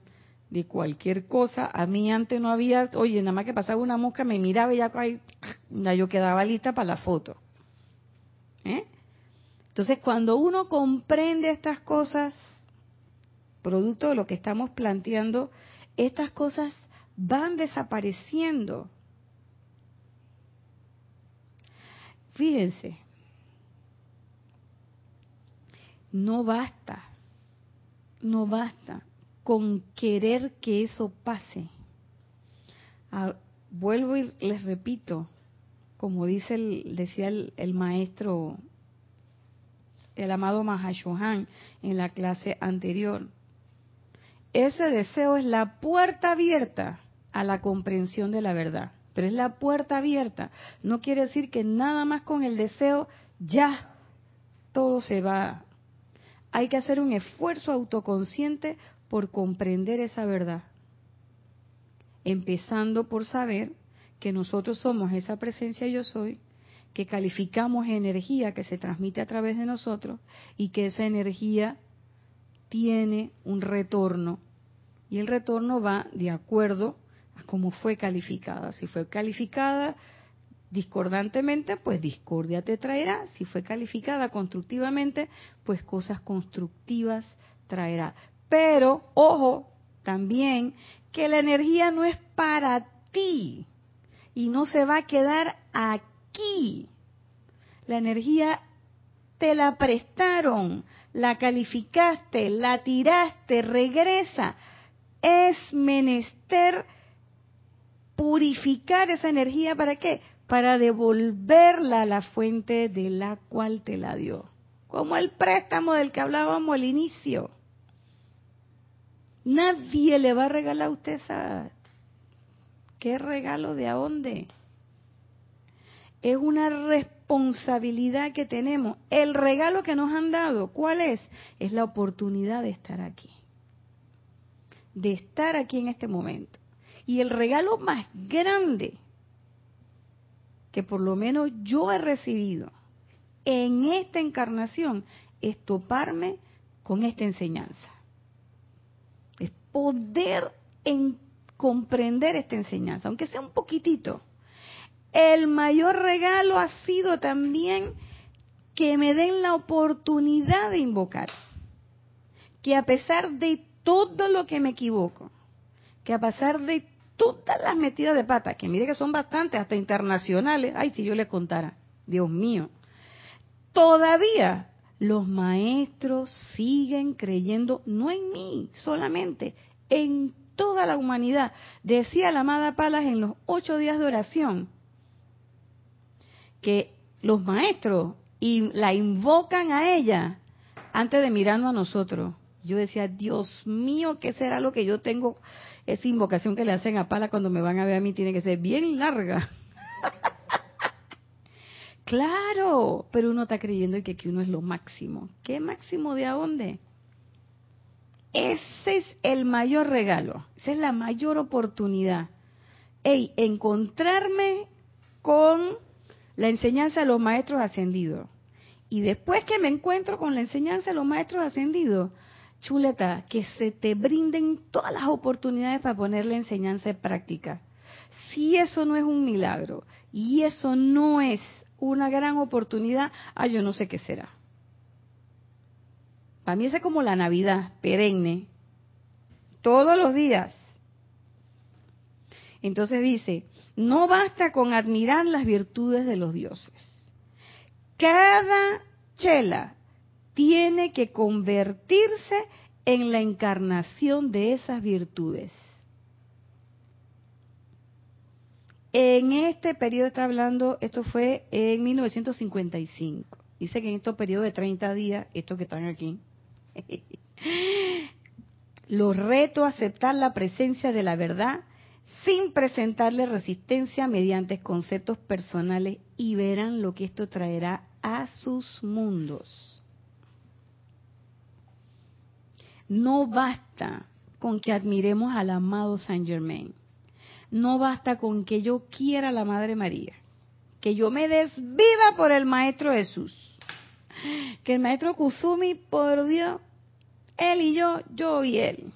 A: de cualquier cosa. A mí antes no había, oye, nada más que pasaba una mosca, me miraba y ya, ya yo quedaba lista para la foto. ¿Eh? Entonces, cuando uno comprende estas cosas, producto de lo que estamos planteando, estas cosas van desapareciendo. Fíjense, no basta, no basta con querer que eso pase. Ah, vuelvo y les repito, como dice el, decía el, maestro, el amado Mahashohan en la clase anterior, ese deseo es la puerta abierta a la comprensión de la verdad. pero es la puerta abierta. No quiere decir que nada más con el deseo ya todo se va. Hay que hacer un esfuerzo autoconsciente por comprender esa verdad. Empezando por saber que nosotros somos esa presencia yo soy, que calificamos energía que se transmite a través de nosotros y que esa energía tiene un retorno. Y el retorno va de acuerdo a cómo fue calificada. Si fue calificada discordantemente, pues discordia te traerá. Si fue calificada constructivamente, pues cosas constructivas traerá. Pero, ojo, también que la energía no es para ti y no se va a quedar aquí. La energía te la prestaron, la calificaste, la tiraste, regresa. Es menester purificar esa energía para qué? Para devolverla a la fuente de la cual te la dio. Como el préstamo del que hablábamos al inicio. Nadie le va a regalar a usted esa... ¿Qué regalo de a dónde? Es una responsabilidad que tenemos. El regalo que nos han dado, ¿cuál es? Es la oportunidad de estar aquí. De estar aquí en este momento. Y el regalo más grande que por lo menos yo he recibido en esta encarnación es toparme con esta enseñanza poder en comprender esta enseñanza, aunque sea un poquitito. El mayor regalo ha sido también que me den la oportunidad de invocar. Que a pesar de todo lo que me equivoco, que a pesar de todas las metidas de pata, que mire que son bastantes, hasta internacionales, ay, si yo les contara, Dios mío, todavía los maestros siguen creyendo, no en mí solamente, en toda la humanidad. Decía la amada Palas en los ocho días de oración que los maestros y la invocan a ella antes de mirarnos a nosotros. Yo decía, Dios mío, ¿qué será lo que yo tengo? Esa invocación que le hacen a Palas cuando me van a ver a mí tiene que ser bien larga. <laughs> Claro, pero uno está creyendo que, que uno es lo máximo. ¿Qué máximo de a dónde? Ese es el mayor regalo, esa es la mayor oportunidad. Ey, encontrarme con la enseñanza de los maestros ascendidos. Y después que me encuentro con la enseñanza de los maestros ascendidos, chuleta, que se te brinden todas las oportunidades para poner la enseñanza en práctica. Si eso no es un milagro y eso no es una gran oportunidad, ah, yo no sé qué será. Para mí es como la Navidad, perenne, todos los días. Entonces dice, no basta con admirar las virtudes de los dioses. Cada chela tiene que convertirse en la encarnación de esas virtudes. En este periodo está hablando, esto fue en 1955. Dice que en estos periodos de 30 días, estos que están aquí, los reto a aceptar la presencia de la verdad sin presentarle resistencia mediante conceptos personales y verán lo que esto traerá a sus mundos. No basta con que admiremos al amado Saint Germain no basta con que yo quiera a la Madre María, que yo me desviva por el Maestro Jesús, que el Maestro Kusumi, por Dios, él y yo, yo y él.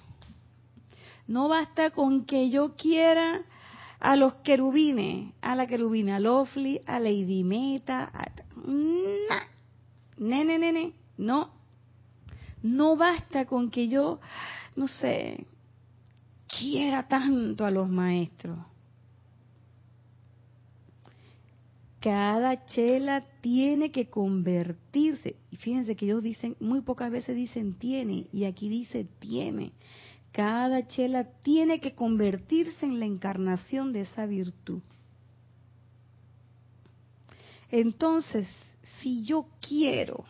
A: No basta con que yo quiera a los querubines, a la querubina Lofli, a Lady Meta, a... Nene, nene, no. No basta con que yo, no sé, quiera tanto a los maestros. Cada chela tiene que convertirse. Y fíjense que ellos dicen, muy pocas veces dicen tiene, y aquí dice tiene. Cada chela tiene que convertirse en la encarnación de esa virtud. Entonces, si yo quiero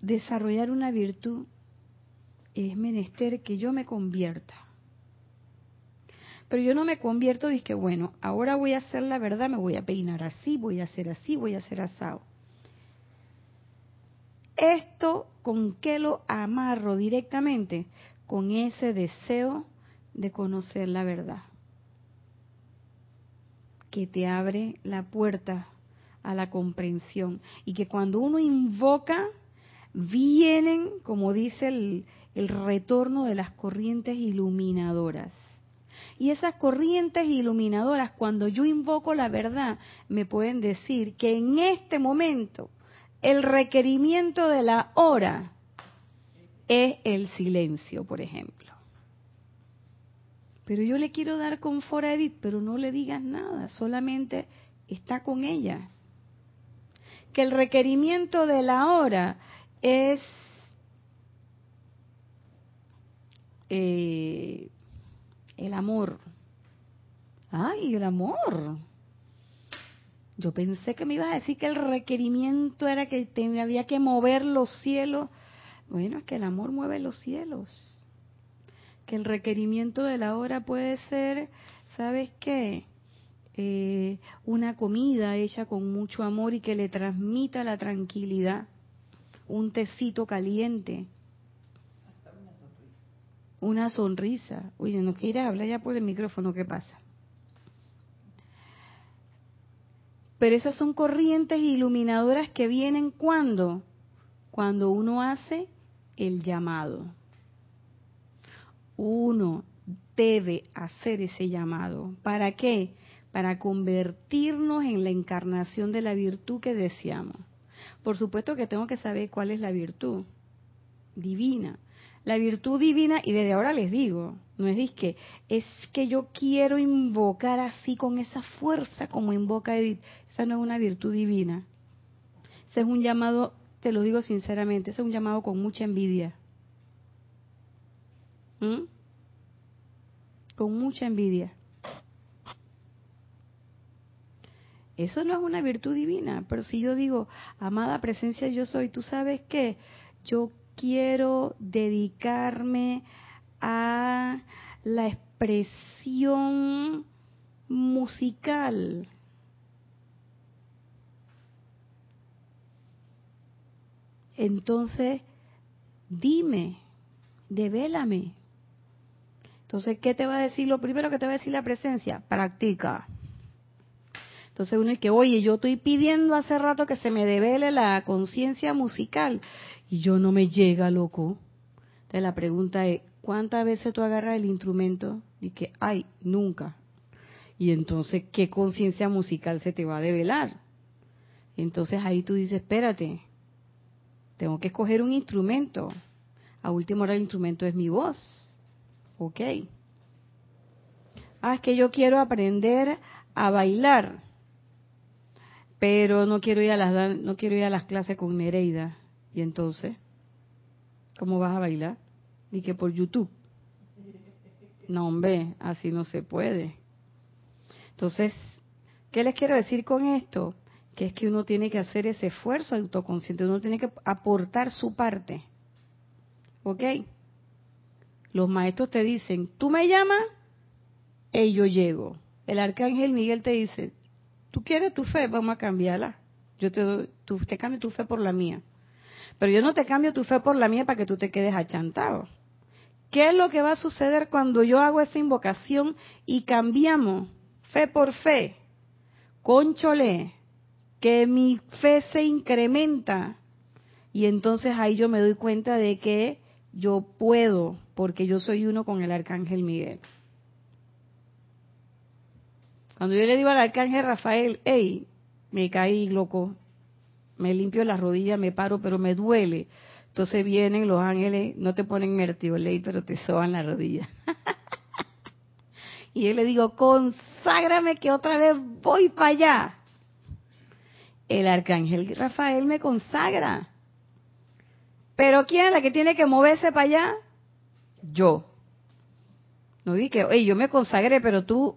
A: desarrollar una virtud, es menester que yo me convierta. Pero yo no me convierto y que bueno, ahora voy a hacer la verdad, me voy a peinar así, voy a hacer así, voy a hacer asado. Esto, ¿con qué lo amarro directamente? Con ese deseo de conocer la verdad, que te abre la puerta a la comprensión y que cuando uno invoca, vienen, como dice el, el retorno de las corrientes iluminadoras. Y esas corrientes iluminadoras, cuando yo invoco la verdad, me pueden decir que en este momento el requerimiento de la hora es el silencio, por ejemplo. Pero yo le quiero dar confort a Edith, pero no le digas nada, solamente está con ella. Que el requerimiento de la hora es eh, el amor. Ay, el amor. Yo pensé que me ibas a decir que el requerimiento era que había que mover los cielos. Bueno, es que el amor mueve los cielos. Que el requerimiento de la hora puede ser, ¿sabes qué? Eh, una comida hecha con mucho amor y que le transmita la tranquilidad. Un tecito caliente. Una sonrisa. Oye, no quiere hablar ya por el micrófono, ¿qué pasa? Pero esas son corrientes iluminadoras que vienen cuando? Cuando uno hace el llamado. Uno debe hacer ese llamado. ¿Para qué? Para convertirnos en la encarnación de la virtud que deseamos. Por supuesto que tengo que saber cuál es la virtud divina. La virtud divina, y desde ahora les digo, no es que es que yo quiero invocar así con esa fuerza como invoca Edith. Esa no es una virtud divina. Ese es un llamado, te lo digo sinceramente, ese es un llamado con mucha envidia. ¿Mm? Con mucha envidia. Eso no es una virtud divina, pero si yo digo, amada presencia yo soy, tú sabes que yo quiero dedicarme a la expresión musical. Entonces, dime, devélame. Entonces, ¿qué te va a decir? Lo primero que te va a decir la presencia, practica. Entonces uno es que, oye, yo estoy pidiendo hace rato que se me devele la conciencia musical y yo no me llega, loco. Entonces la pregunta es, ¿cuántas veces tú agarras el instrumento y que, ay, nunca? Y entonces, ¿qué conciencia musical se te va a develar? Entonces ahí tú dices, espérate, tengo que escoger un instrumento. A última hora el instrumento es mi voz. Ok. Ah, es que yo quiero aprender a bailar pero no quiero ir a las no quiero ir a las clases con Nereida. Y entonces, ¿cómo vas a bailar? Y que por YouTube. No, hombre, así no se puede. Entonces, ¿qué les quiero decir con esto? Que es que uno tiene que hacer ese esfuerzo autoconsciente, uno tiene que aportar su parte. ¿Ok? Los maestros te dicen, tú me llamas, y yo llego. El arcángel Miguel te dice, tú quieres tu fe, vamos a cambiarla. Yo te, doy, te cambio tu fe por la mía. Pero yo no te cambio tu fe por la mía para que tú te quedes achantado. ¿Qué es lo que va a suceder cuando yo hago esa invocación y cambiamos fe por fe? Conchole, que mi fe se incrementa. Y entonces ahí yo me doy cuenta de que yo puedo, porque yo soy uno con el arcángel Miguel. Cuando yo le digo al arcángel Rafael, hey, me caí loco, me limpio las rodillas, me paro, pero me duele. Entonces vienen los ángeles, no te ponen ley, pero te soban la rodilla. <laughs> y yo le digo, conságrame que otra vez voy para allá. El arcángel Rafael me consagra. Pero ¿quién es la que tiene que moverse para allá? Yo. No dije, oye, yo me consagré, pero tú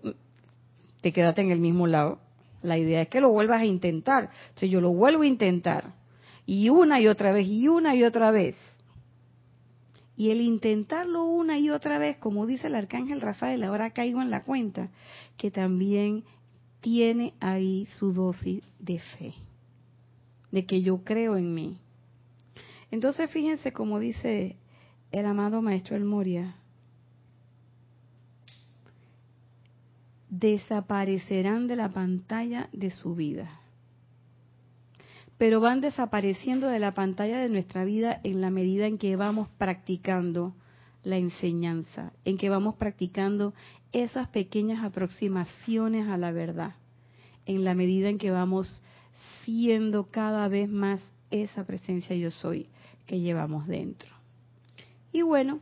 A: te quedaste en el mismo lado. La idea es que lo vuelvas a intentar. Entonces yo lo vuelvo a intentar. Y una y otra vez, y una y otra vez. Y el intentarlo una y otra vez, como dice el arcángel Rafael, ahora caigo en la cuenta, que también tiene ahí su dosis de fe, de que yo creo en mí. Entonces fíjense como dice el amado Maestro El Moria, desaparecerán de la pantalla de su vida pero van desapareciendo de la pantalla de nuestra vida en la medida en que vamos practicando la enseñanza, en que vamos practicando esas pequeñas aproximaciones a la verdad, en la medida en que vamos siendo cada vez más esa presencia yo soy que llevamos dentro. Y bueno,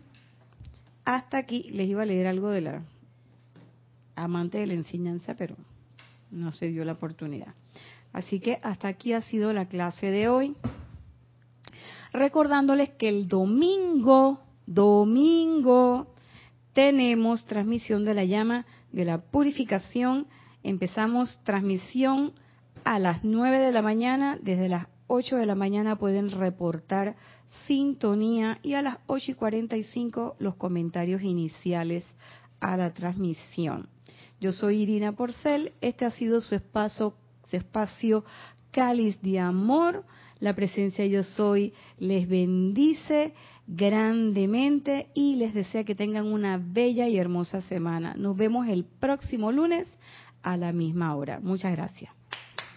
A: hasta aquí les iba a leer algo de la amante de la enseñanza, pero no se dio la oportunidad. Así que hasta aquí ha sido la clase de hoy. Recordándoles que el domingo, domingo, tenemos transmisión de la llama de la purificación. Empezamos transmisión a las 9 de la mañana. Desde las 8 de la mañana pueden reportar sintonía y a las 8 y 45 los comentarios iniciales a la transmisión. Yo soy Irina Porcel. Este ha sido su espacio espacio cáliz de amor. La presencia yo soy les bendice grandemente y les desea que tengan una bella y hermosa semana. Nos vemos el próximo lunes a la misma hora. Muchas gracias.